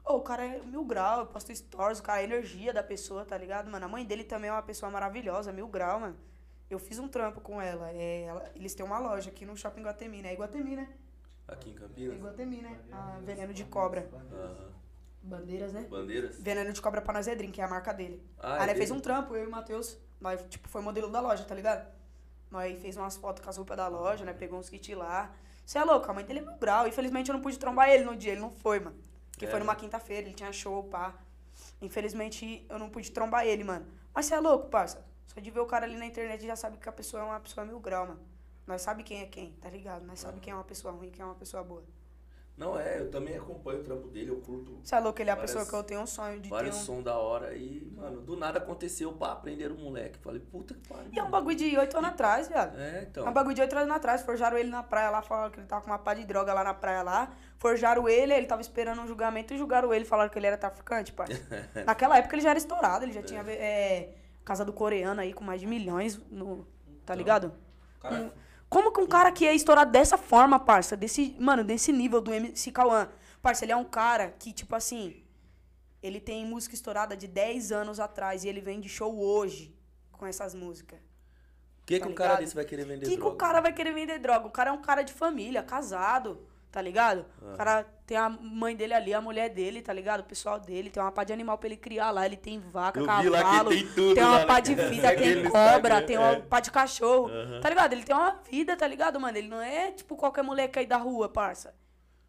Ô, o cara é mil grau, eu posto stories, o cara é a energia da pessoa, tá ligado, mano? A mãe dele também é uma pessoa maravilhosa, mil grau, mano. Eu fiz um trampo com ela. é, ela- eles têm uma loja aqui no Shopping Guatemi, né? É Iguatemi, né? Aqui em É Campinas? Iguatemi, né? A Veneno de Cobra. Bandeiras, né? Bandeiras? Veneno de Cobra pra nós é drink, que é a marca dele. Ah, Aí é nós fez um trampo, eu e o Matheus. Nós, tipo, foi modelo da loja, tá ligado? Nós fez umas fotos com as roupas da loja, né? Pegou uns kits lá. Você é louco, a mãe dele é mil grau. Infelizmente eu não pude trombar ele no dia, ele não foi, mano. Porque É, foi numa quinta-feira, ele tinha show, pá. Infelizmente eu não pude trombar ele, mano. Mas você é louco, parça. Só de ver o cara ali na internet já sabe que a pessoa é uma pessoa mil grau, mano. Nós sabe quem é quem, tá ligado? Nós sabe quem é uma pessoa ruim e quem é uma pessoa boa. Não, é, eu também acompanho o trampo dele, eu curto Você é louco, ele é a pessoa que eu tenho um sonho de ter vários um... som da hora e, mano, do nada aconteceu, pá, prenderam o moleque. Falei, puta que pariu. E é um bagulho de oito anos atrás, viado. É, então. É um bagulho de oito anos atrás, forjaram ele na praia lá, falaram que ele tava com uma pá de droga lá na praia lá. Forjaram ele, ele tava esperando um julgamento e julgaram ele, falaram que ele era traficante, pai. Naquela época ele já era estourado, ele já tinha é, casa do coreano aí com mais de milhões no. Tá ligado? Cara, Como que um cara que é estourado dessa forma, parça, desse, mano, desse nível do MC Cauã, parça, ele é um cara que, tipo assim, ele tem música estourada de 10 anos atrás e ele vende show hoje com essas músicas. O que, tá que um cara desse vai querer vender que, que droga? o cara vai querer vender droga? O cara é um cara de família, casado, tá ligado? O cara tem a mãe dele ali, a mulher dele, tá ligado? O pessoal dele, tem uma pá de animal pra ele criar lá, ele tem vaca, Eu cavalo, tem tudo uma lá, né? pá de vida, tem cobra, tem uma é. pá de cachorro, tá ligado? Ele tem uma vida, tá ligado, mano? Ele não é tipo qualquer moleque aí da rua, parça.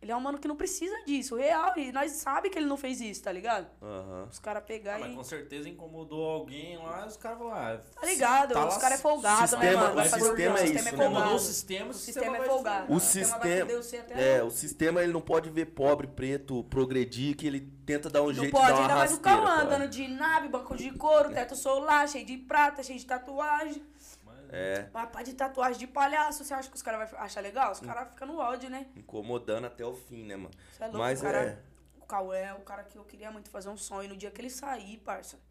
Ele é um mano que não precisa disso, real, e nós sabe que ele não fez isso, tá ligado? Aham. Os caras ah, pegar mas e... com certeza incomodou alguém lá, os caras vão lá. Tá ligado? tá os caras é folgado, né, sistema- mano? Vai o fazer sistema o é sistema isso, é né, folgado. Mudou o sistema, O sistema é folgado. O O sistema vai sistema, foder você até é, o sistema ele não pode ver pobre, preto, progredir, que ele tenta dar um Não jeito pode, de dar uma ainda mais o. Cauã andando de nave, banco de couro, teto solar, cheio de prata, cheio de tatuagem. É, Uma pá de tatuagem de palhaço. Você acha que os caras vão achar legal? Os caras ficam no ódio, né? incomodando até o fim, né, mano? Você é louco, Mas o cara, é. O Cauã é o cara que eu queria muito fazer um sonho. No dia que ele sair, parça.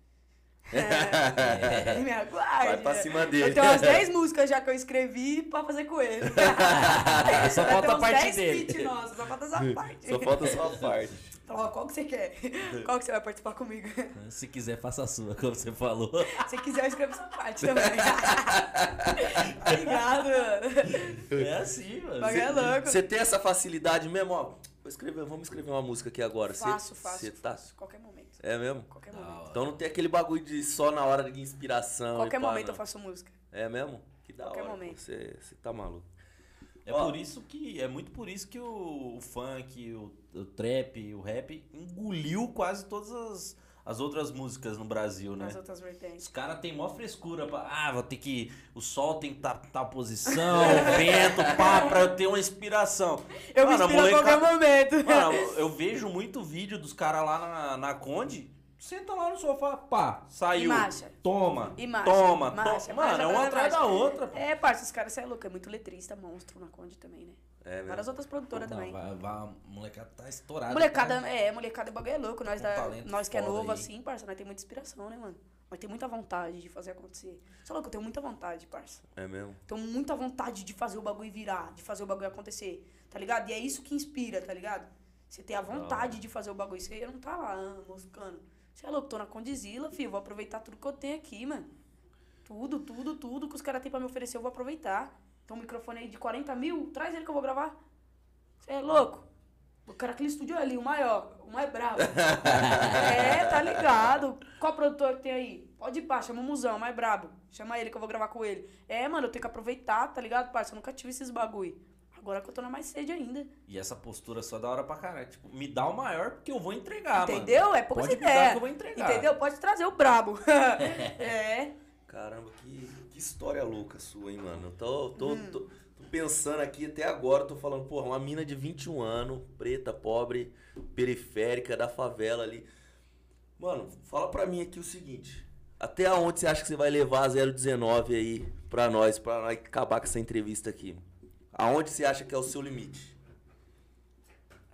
É, me aguarde. Vai pra cima dele. Eu tenho umas 10 músicas já que eu escrevi pra fazer com ele. Só Vai falta ter a uns parte 10 dele. nossos, só falta essa parte. Só falta a sua parte. Fala, ó, qual que você quer? Qual que você vai participar comigo? Se quiser, faça a sua, como você falou. Se quiser, eu escrevo essa parte também. tá ligado, mano? É assim, mano. Bagulho é louco. Você tem essa facilidade mesmo, ó. Vou escrever, vamos escrever uma música aqui agora. Cê- Faço, faço. cê tá... faço. Qualquer momento. É mesmo? Qualquer Da momento. hora. Então não tem aquele bagulho de só na hora de inspiração. Qualquer e pá, momento não. eu faço música. É mesmo? Que da Qualquer hora. momento. Você você tá maluco. É Ó. por isso que. É muito por isso que o, o funk, o, o trap, o rap engoliu quase todas as, as outras músicas no Brasil, né? Nas outras Os vertentes. caras têm mó frescura pra. Ah, vou ter que. O sol tem que estar tá, tal posição, o vento, pá, pra eu ter uma inspiração. Eu Mano, me inspiro a qualquer momento. Mano, eu vejo muito vídeo dos caras lá na, na Conde. Senta lá no sofá, pá, saiu. E marcha. Toma, E marcha, toma, marcha, toma. Mano, é uma atrás da outra. pô. É, parça, os caras, você é louco. É muito letrista, monstro na Conde também, né? É. Várias outras produtoras Não, também. vai, vai, a molecada tá estourada. Molecada, tá? é, molecada, o bagulho é louco. Nós, Com da, nós que é novo aí. assim, parça, nós tem muita inspiração, né, mano? Nós tem muita vontade de fazer acontecer. Você é louco, eu tenho muita vontade, parça. É mesmo? Tenho muita vontade de fazer o bagulho virar, de fazer o bagulho acontecer, tá ligado? E é isso que inspira, tá ligado? Você ter a vontade de fazer o bagulho. Você não tá lá ah, moscando. Você é louco, tô na Condizila, filho. Vou aproveitar tudo que eu tenho aqui, mano. Tudo, tudo, tudo que os caras têm pra me oferecer, eu vou aproveitar. Tem um microfone aí de 40 mil, traz ele que eu vou gravar. Você é louco? Eu quero aquele estúdio ali, o maior, o mais brabo. é, tá ligado? Qual produtor que tem aí? Pode ir, pá, chama o Musão, mais brabo. Chama ele que eu vou gravar com ele. É, mano, eu tenho que aproveitar, tá ligado, parça? Eu nunca tive esses bagulho. Agora que eu tô na mais sede ainda. E essa postura só é da hora pra caralho. Tipo, me dá o maior porque eu vou entregar, mano. Entendeu? É poucas Pode me dar que eu vou entregar. Entendeu? Pode trazer o brabo. é. Caramba, que, que história louca sua, hein, mano? Eu tô, tô, tô, tô pensando aqui até agora, tô falando, porra, uma mina de 21 anos, preta, pobre, periférica, da favela ali. Mano, fala pra mim aqui o seguinte. Até onde você acha que você vai levar a 019 aí pra nós, pra nós acabar com essa entrevista aqui? Aonde você acha que é o seu limite?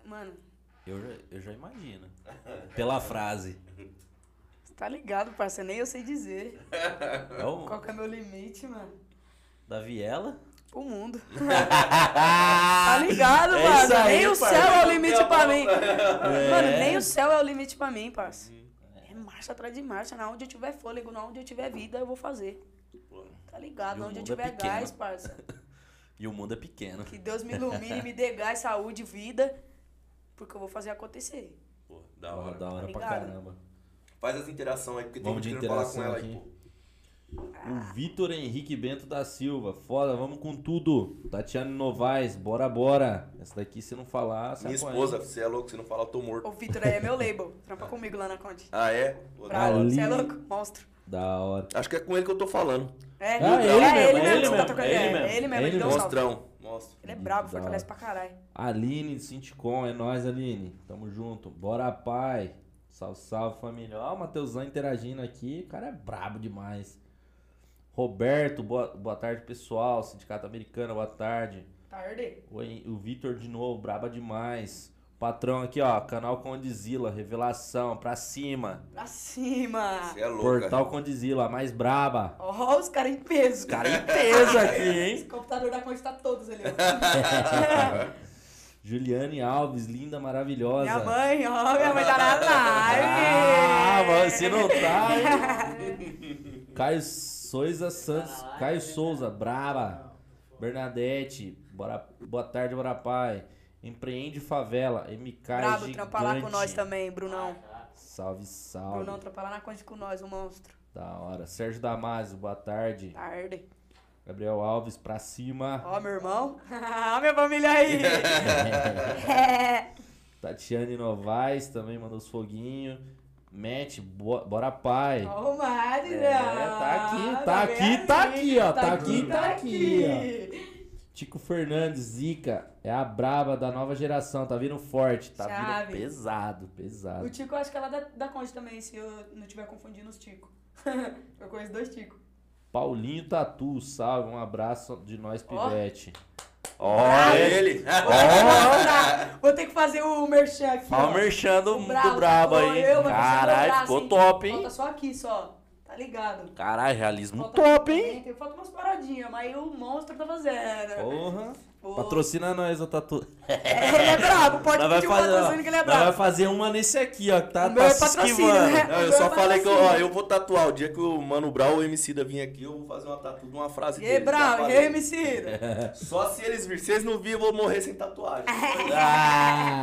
Mano, Eu já, eu já imagino. Pela frase. tá ligado, parça? Nem eu sei dizer. É o Qual que é meu limite, mano? da Viela. O mundo. tá ligado, É mano? aí, nem o céu é o limite pra mim. É. Mano, nem o céu é o limite pra mim, parça. É marcha atrás de marcha. Na onde eu tiver fôlego, na onde eu tiver vida, eu vou fazer. Tá ligado? Na onde eu é tiver pequeno. gás, parça. E o mundo é pequeno. Que Deus me ilumine, me dê gás, saúde, vida. Porque eu vou fazer acontecer. Pô, da hora, da hora pra caramba. Faz as interações aí, porque tem Vamos gente querendo falar com interação ela aí, aqui. pô. O Vitor Henrique Bento da Silva. Foda, vamos com tudo. Tatiane Novaes, bora, bora. Essa daqui, se não falar, sai Minha esposa, você é louco, você não fala, eu tô morto. O Vitor aí é meu label. Trampa comigo lá na Conte. Ah, é? Hora. Você é Ali. louco? Monstro. Da hora. Acho que é com ele que eu tô falando. É, Ah, é ele mesmo, ele é mesmo ele tá mesmo, é ele mesmo, É ele mesmo, é ele ele. Monstrão. Monstro. Ele é brabo, Da fortalece hora. pra caralho. Aline, Sinticom, é nóis, Aline. Tamo junto. Bora, pai. Salve, salve, família. Ó, o Matheusão interagindo aqui. O cara é brabo demais. Roberto, boa, boa tarde, pessoal. Sindicato Americano, boa tarde. Tarde. Oi, o Vitor de novo, braba demais. Patrão aqui, ó, canal Condizila, revelação, pra cima. Pra cima. Você é louco. Portal Condizila, a mais braba. Ó, os caras em peso. Cara em peso aqui, hein? Esse computador da Conte tá todos ali, ó. Juliane Alves, linda, maravilhosa. Minha mãe, ó, minha mãe tá na live. Ah, você não tá, hein? Caio Souza Santos, Caio Souza, braba. Bernadette, bora, boa tarde, bora pai. Empreende Favela, MK Brabo, gigante. trampa lá com nós também, Brunão. Salve, salve. Brunão trampa lá na Conte com nós, o monstro. Da hora. Sérgio Damasio, boa tarde. Tarde. Gabriel Alves, pra cima. Ó, meu irmão. Ó, minha família aí. É. Tatiane Novaes também mandou os foguinhos. Matt, bo- bora pai. Ó, o Madre, É, tá aqui, tá aqui, tá aqui, ó, tá aqui, tá aqui, Tico Fernandes, Zica, é a braba da nova geração, tá vindo forte, tá Chave. vindo pesado, O pesado. Tico, eu acho que ela é da, da Conte também, se eu não estiver confundindo os Tico. eu conheço dois Tico. Paulinho Tatu, salve, um abraço de nós, Ó. Pivete. Ó, ele. Ó, Vou ter que fazer o merchan aqui. Ó, ó. o merchan do, O do brabo, aí. Caralho, ficou top, hein? Falta só aqui, só. Tá ligado? Caralho, realismo Falta top, hein? Tem, falta umas paradinhas, mas o monstro tá fazendo. Porra. Pô. Patrocina nós, ô Tatu. É, ele é brabo, pode Nós pedir um ó, patrocínio que ele é nós vai brabo. fazer uma nesse aqui, ó, que tá, O tá é se esquivando. né? Não, eu só falei que eu, ó, eu vou tatuar. O dia que o Mano Brown ou o MC da vir aqui, eu vou fazer uma tatu de uma frase E dele. brabo, Já e aí, falei. MC? Só se eles virem. Se eles não virem, eu vou morrer sem tatuagem. Ah!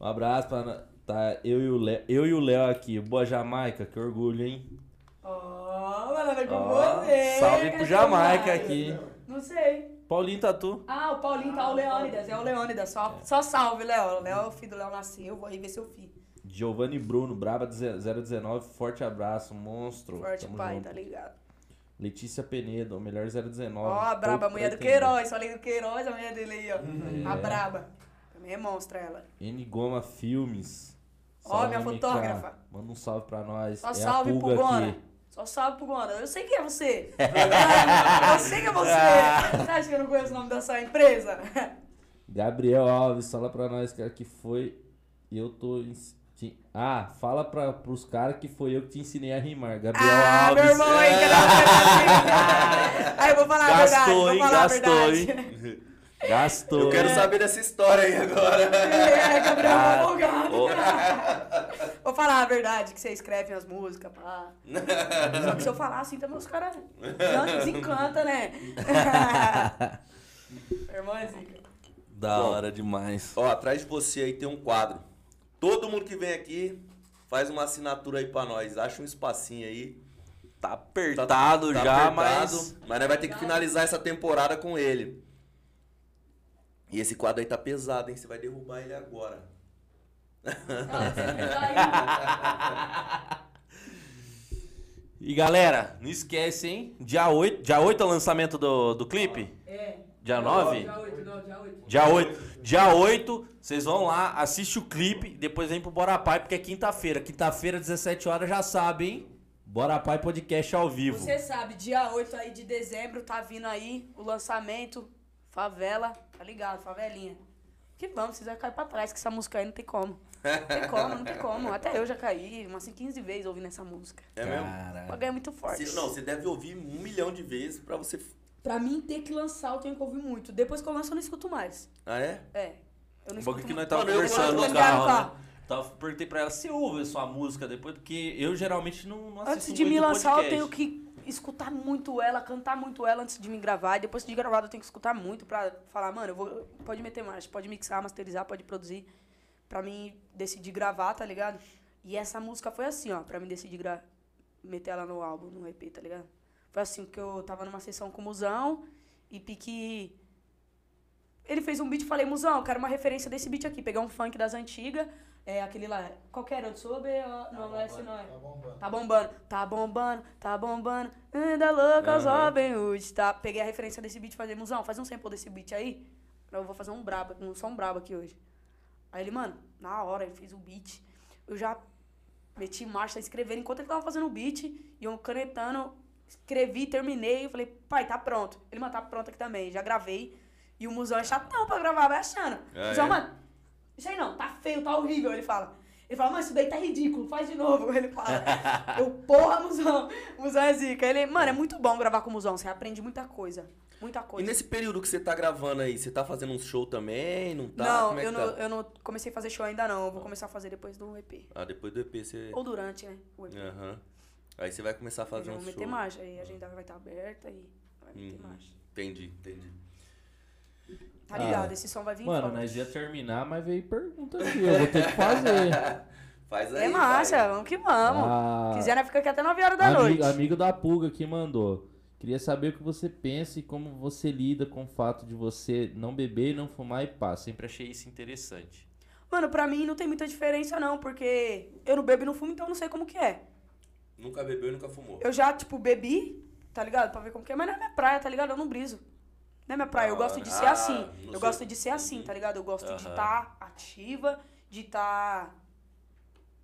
Um abraço pra. Tá, eu e o Léo, eu e o Léo aqui. Boa Jamaica, que orgulho, hein? É com Ó, você. salve pro Jamaica aqui. Não sei. Paulinho Tatu. Ah, o Paulinho tá o Leônidas, é o Leônidas. Só, só salve, Léo. Léo, o filho do Léo nasceu, vou aí ver seu filho. Giovanni Bruno, Braba 019, forte abraço, monstro. Forte Tamo pai, junto. tá ligado? Letícia Penedo, o melhor 019. Ó, a braba, a mulher do. Queiroz. Falei do Queiroz, a mulher dele aí, ó. É. A braba. Também é monstra ela. N Goma Filmes. Ó, minha fotógrafa. Manda um salve pra nós. Só é salve pro Gona. aqui. Só salve pro Gona. Eu sei quem é você. eu sei que é você. Você acha que eu não conheço o nome dessa empresa? Gabriel Alves, fala pra nós, cara, que foi. Eu tô. Ah, fala pra, pros caras que foi eu que te ensinei a rimar. Gabriel Ah, Alves. meu irmão aí, que era Aí eu vou falar a verdade. Gastou, Vou hein? falar a Gastou, verdade. hein? Gastou. Eu quero hein? saber dessa história aí agora. É, Gabriel Ah, Advogado. ô. Vou falar a verdade, que você escreve as músicas, pá. Só que se eu falar assim também, os caras já desencantam, né? Meu irmão é zica. Da Bom. hora demais. Ó, atrás de você aí tem um quadro. Todo mundo que vem aqui faz uma assinatura aí pra nós. Acha um espacinho aí. Tá Tá- apertado tá já, apertado, mas. Mas nós vai ter que finalizar essa temporada com ele. E esse quadro aí tá pesado, hein? Você vai derrubar ele agora. E galera, não esquece, hein? Dia 8, dia 8 é o lançamento do, do clipe? É. Dia 9? Dia 8, não, dia 8. Dia 8. Dia 8, vocês vão lá, assiste o clipe, depois vem pro Bora Pai, porque é quinta-feira. Quinta-feira, 17 horas, já sabe, hein? Bora Pai Podcast ao vivo. Você sabe, dia 8 aí de dezembro tá vindo aí o lançamento Favela, tá ligado? Favelinha. Que vamos, vocês vão cair pra trás, que essa música aí não tem como. Não tem como, não tem como. Até eu já caí umas 15 vezes ouvindo essa música. É mesmo? O Caralho. bagulho é muito forte. Não, você deve ouvir um milhão de vezes pra você. Pra mim ter que lançar, eu tenho que ouvir muito. Depois que eu lanço, eu não escuto mais. Ah, é? É. Eu não Um escuto bagulho que nós tava Mano, eu- conversando eu- no eu- carro, carro. né? Tava, perguntei pra ela se ouve a sua música depois, porque eu geralmente não, não assisto Antes de me lançar, eu podcast. tenho que escutar muito ela, cantar muito ela antes de me gravar. Depois de gravado, eu tenho que escutar muito pra falar, mano, eu vou, pode meter marcha, pode mixar, masterizar, pode produzir. Pra mim decidir gravar, tá ligado? E essa música foi assim, ó, pra mim decidir gra meter ela no álbum, no EP, tá ligado? Foi assim que eu tava numa sessão com o Musão e pique. Ele fez um beat e falei, Musão, eu quero uma referência desse beat aqui. Peguei um funk das antigas, é aquele lá. Qualquer outro, soube? Não, não é esse, não é. Tá bombando. Tá bombando, tá bombando, tá bombando. Ainda louca, Aham. Robin Hood, tá? Peguei a referência desse beat e falei, Musão, faz um sample desse beat aí. Eu vou fazer um brabo, um som brabo aqui hoje. Aí ele, mano, na hora, ele fez o beat. Eu já meti marcha, escrevendo enquanto ele tava fazendo o beat. E eu canetando, escrevi, terminei. Eu falei, pai, tá pronto. Ele, mano, tá pronto aqui também. Já gravei. E o Musão é chatão pra gravar, vai achando. Ah, Musão, é? mano, isso aí não, tá feio, tá horrível. Ele fala. Ele fala, mas isso daí tá ridículo, faz de novo. Ele fala. Eu, porra, Musão. Musão é zica. Ele, mano, é muito bom gravar com o Musão. Você aprende muita coisa. Muita E coisa. nesse período que você tá gravando aí, você tá fazendo um show também? Não tá? não, é eu não, tá? eu não comecei a fazer show ainda não. Eu vou começar a fazer depois do EP. Ah, depois do EP você. Ou durante, né? O EP. Aham. Aí você vai começar a fazer um show. meter marcha. Aí a agenda vai estar aberta e vai meter Uhum. marcha. Entendi, entendi. Tá Ah, ligado? Esse som vai vir Mano, forte. nós ia terminar, mas veio pergunta aqui. Eu vou ter que fazer. Faz aí. É marcha, vai. vamos que vamos. Ah, Quiser, nós fica aqui até 9 horas da amigo, noite. amigo da Pulga que mandou. Queria saber o que você pensa e como você lida com o fato de você não beber, não fumar e pá. Sempre achei isso interessante. Mano, pra mim não tem muita diferença não, porque eu não bebo e não fumo, então eu não sei como que é. Nunca bebeu e nunca fumou. Eu já, tipo, bebi, tá ligado? Pra ver como que é, mas não é minha praia, tá ligado? Eu não briso. Não é minha praia, eu gosto de ser Ah, assim. no Eu seu- gosto de ser assim, tá ligado? Eu gosto de Aham. estar ativa, de estar,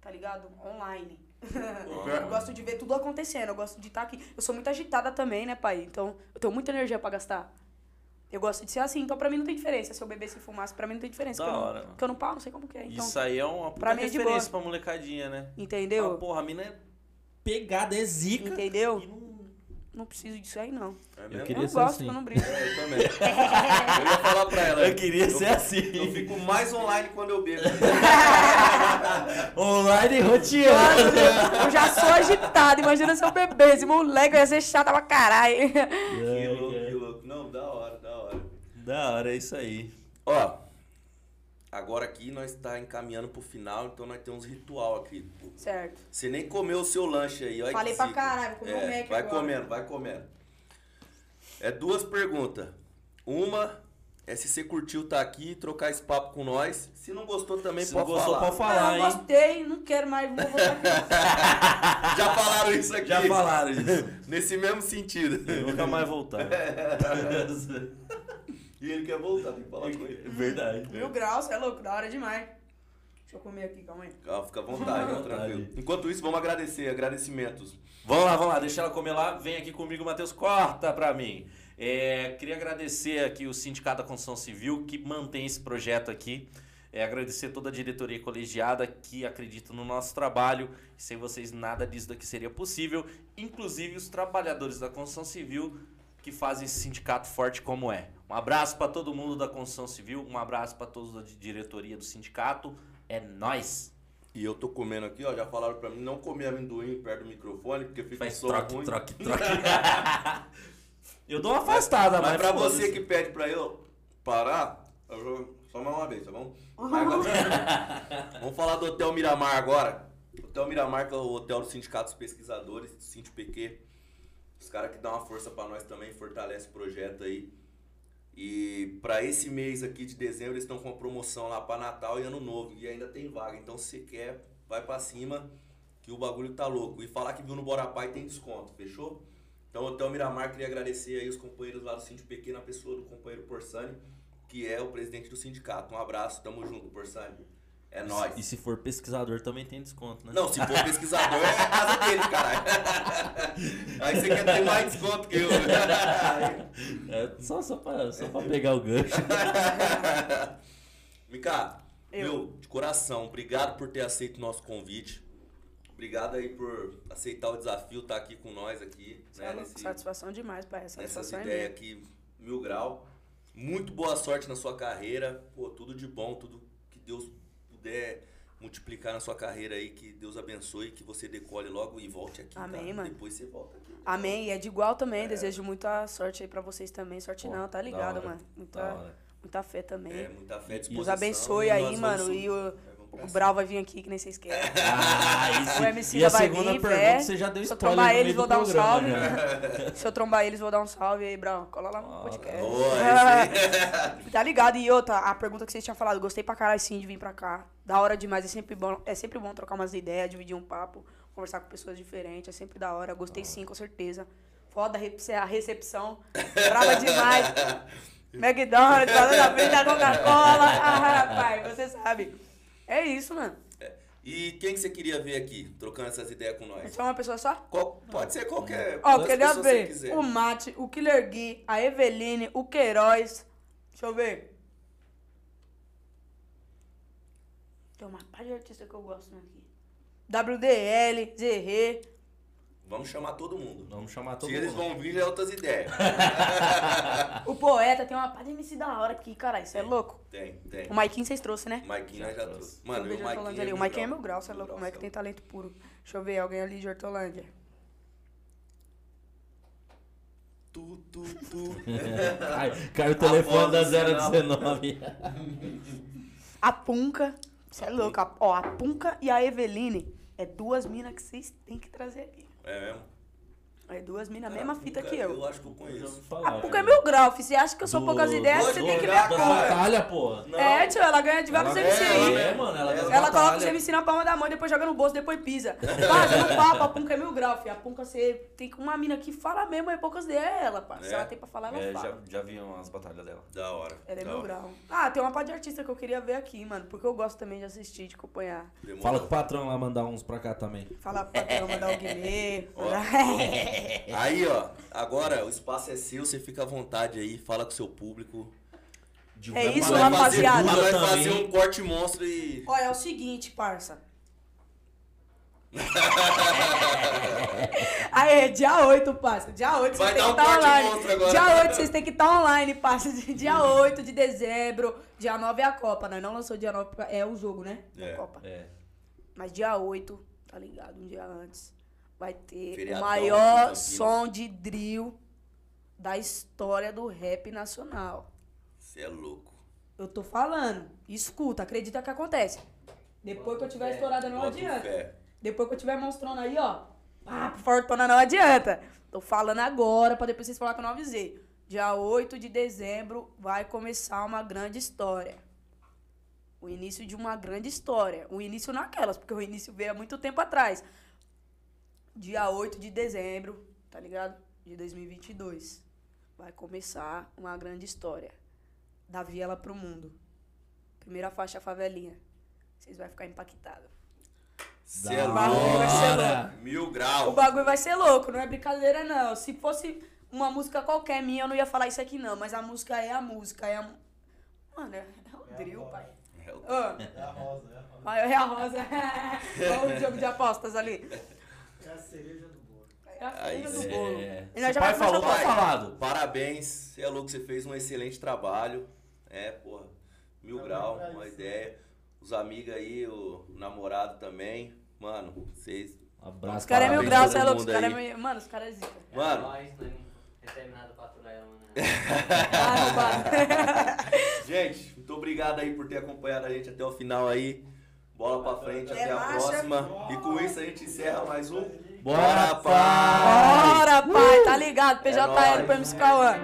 tá ligado? Online. eu gosto de ver tudo acontecendo, eu gosto de estar aqui. Eu sou muito agitada também, né, pai? Então, eu tenho muita energia pra gastar. Eu gosto de ser assim, então pra mim não tem diferença. Se eu bebesse e fumasse, pra mim não tem diferença. Da porque eu não- hora. Porque eu não paro, não sei como que é. Então, isso aí é uma puta pra mim é de referência pra molecadinha, né? entendeu? Ah, porra, a mina é pegada, é zica. Entendeu? Não... Preciso disso aí, não. É Eu queria eu ser gosto, assim. eu não. Eu também. eu ia falar pra ela. Eu queria ser assim. Eu fico mais online quando eu bebo. Online roteando. Eu já sou agitada, imagina se eu bebesse, moleque, eu ia ser chata pra caralho. que louco, que louco. Não, da hora, da hora. Da hora, é isso aí. Ó, agora aqui nós tá encaminhando pro final, então nós temos ritual aqui. Certo. Você nem comeu o seu lanche aí, olha Falei pra zica. caralho, vou comer é, o Mac Vai agora. comendo, vai comendo. É duas perguntas. Uma é se você curtiu tá aqui, trocar esse papo com nós. Se não gostou também, Se não pode gostou, falar. pode falar, ah, eu hein? gostei, não quero mais, vou voltar aqui. Já falaram isso aqui. Já falaram isso. Nesse mesmo sentido. Nunca mais voltar. E ele quer voltar, tem que falar com ele. Verdade. Mil graus, você é louco, da hora demais. Deixa eu comer aqui, calma aí. Calma, fica à vontade, tranquilo. Enquanto isso, vamos agradecer, agradecimentos. Vamos lá, vamos lá, deixa ela comer lá. Vem aqui comigo, Matheus, corta pra mim. É, queria agradecer aqui o Sindicato da Construção Civil que mantém esse projeto aqui. É, agradecer toda a diretoria colegiada que acredita no nosso trabalho. Sem vocês, nada disso daqui seria possível. Inclusive os trabalhadores da construção civil que fazem esse sindicato forte como é. Um abraço para todo mundo da construção civil, um abraço para todos da diretoria do sindicato. É nós. E eu tô comendo aqui, ó, já falaram pra mim não comer amendoim perto do microfone, porque fica Faz troque, ruim. troque, troque. Eu dou uma afastada, Mas mas, pra foda-se. você que pede pra eu parar, eu vou só mais uma vez, tá bom? Agora- Vamos falar do Hotel Miramar agora. Hotel Miramar, que é o hotel do Sindicato dos Pesquisadores, do Sinti PQ. Os caras que dão uma força pra nós também, fortalece o projeto aí. E pra esse mês aqui de dezembro, eles estão com uma promoção lá pra Natal e Ano Novo. E ainda tem vaga. Então, se você quer, vai pra cima, que o bagulho tá louco. E falar que viu no Bora Pai tem desconto, fechou? Então, Hotel Miramar, queria agradecer aí os companheiros lá do Sinti PQ, na pessoa do companheiro Porsani, que é o presidente do sindicato. Um abraço, tamo junto, Porsani. É nóis. E se for pesquisador também tem desconto, né? Não, se for pesquisador, é a casa dele, caralho. Aí você quer ter mais desconto que eu. É só, só, pra, só pra pegar o gancho. Mica, Eu. meu, de coração, obrigado por ter aceito o nosso convite. Obrigado aí por aceitar o desafio, estar aqui com nós aqui, né, nesse, Satisfação demais, pai. Satisfação é minha. aqui, mil grau. Muito boa sorte na sua carreira. Pô, tudo de bom, tudo que Deus puder multiplicar na sua carreira aí, que Deus abençoe, que você decole logo e volte aqui. Amém, tá? mano. Depois você volta aqui. Amém. E é de igual também. Desejo muita sorte aí pra vocês também. Sorte Pô, não, tá ligado, hora, mano? Muita, muita fé também. É, muita fé, Deus disposição. Deus abençoe e aí, mano. vamos E o, o. Brau vai vir aqui, que nem vocês querem. Ah, O MC e a vai segunda vir, pergunta fé. você já deu Se eu trombar eles, vou dar um programa, salve. né? Se eu trombar eles, vou dar um salve aí, Brau. Cola lá no Ah, podcast. Boa. Tá ligado? E outra, a pergunta que vocês tinham falado, gostei pra caralho sim de vir pra cá. Da hora demais, é sempre bom, é sempre bom trocar umas ideias, dividir um papo, conversar com pessoas diferentes, é sempre da hora. Gostei sim, com certeza. Foda a rece- a recepção, brava demais. McDonald's, falando na frente da Coca-Cola. Ah, rapaz, você sabe. É isso, mano. E quem que você queria ver aqui, trocando essas ideias com nós? É uma pessoa só? Qual- pode ser qualquer. Ó, quantas queria ver o Mate, o Killer Gui, a Eveline, o Queiroz. Deixa eu ver. Tem uma par de artista que eu gosto né, aqui. WDL, Zerré. Vamos chamar todo mundo. Vamos chamar todo Se eles mundo. vão vir, já é outras ideias. O Poeta, tem uma par de MC da hora aqui, caralho. Você é louco? Tem, tem. O Maikinho vocês trouxeram, né? O Maikinho nós já trouxe. trouxe. Mano, e o Maikinho ali. é O Maikinho é grau. meu grau, você é louco. O Mike é tem talento puro. Deixa eu ver, alguém ali de Hortolândia. Tu, tu, tu. Ai, caiu o telefone da voz do sinal. 019. A Punca. Você é louco. A- Ó, a Punca e a Eveline é duas minas que vocês têm que trazer aqui. É mesmo? É duas minas, a mesma Cara, fita que eu. Eu acho que eu Já conheço. ouvi falar, A Punca é meu grau, fi. Você acha que eu sou Do- poucas ideias? Você tem que ver da- a Da Punca. batalha, pô. É, tio, ela ganha de vários Ela- MC aí. É, mano, ela das Ela coloca os. MC na palma da mão, depois joga no bolso, depois pisa. No papo, a Punca é mil grau, fi. A Punca, você tem uma mina que fala mesmo, é poucas ideias, é ela, pá. Se É? ela tem pra falar, ela É, já, fala. já vi umas batalhas dela. Da hora. Ela é mil grau. Ah, tem uma parte de artista que eu queria ver aqui, mano. Porque eu gosto também de assistir, de acompanhar. Demorou. Fala com o patrão lá mandar uns pra cá também. Falar pro patrão, mandar o Guimê. Aí, ó, agora o espaço é seu, você fica à vontade aí, fala com o seu público. Divulga É isso, rapaziada. vai fazer um corte monstro e. Olha, é o seguinte, parça. Aê, dia 8, parça. Dia 8 Vai vocês têm dar que um estar corte online. agora. Dia 8 vocês têm que estar online, parça. Dia 8 de dezembro. Dia 9 é a Copa, né? Não lançou dia 9, porque é o jogo, né? É. A Copa. É. Mas dia 8, tá ligado? Um dia antes. Vai ter Feriadão o maior som de drill da história do rap nacional. Você é louco. Eu tô falando. Escuta, acredita que acontece. Depois que eu tiver estourada, não Bota adianta. Depois que eu tiver mostrando aí, ó. Papo fortuna não adianta. Tô falando agora pra depois vocês falarem que eu não avisei. Dia 8 de dezembro vai começar uma grande história. O início de uma grande história. O início naquelas, porque o início veio há muito tempo atrás. Dia 8 de dezembro, tá ligado? De 2022. Vai começar uma grande história. Da viela pro mundo. Primeira faixa favelinha. Vocês vão ficar impactados. É O bagulho vai ser louco. Mil O graus. bagulho vai ser louco, não é brincadeira, não. Se fosse uma música qualquer minha, eu não ia falar isso aqui, não. Mas a música é a música, é a... Mano, é, é o drill, pai. É o- Ô, É a rosa, é a rosa. vai, é a rosa. Olha o jogo de apostas ali. É a cereja do bolo. É a Aí cereja do sim. bolo. É. E nós Se já pai falou, tá falado. Parabéns, você é louco, você fez um excelente trabalho. É, porra, mil Tá grau, uma isso. ideia. Os amigos aí, o namorado também. Mano, vocês. Abraço. Os caras é mil todo você é louco. Os mundo caras é aí. mil... Mano, os caras é zica. Mano. É nóis, né? Determinado pra aturar ela, né? Ah. Gente, muito obrigado aí por ter acompanhado a gente até o final aí. Bola pra frente, É até a próxima. E com isso a gente encerra mais um. Bora, pai! Bora, pai, tá ligado? É PJL nóis. pro MC Cauã.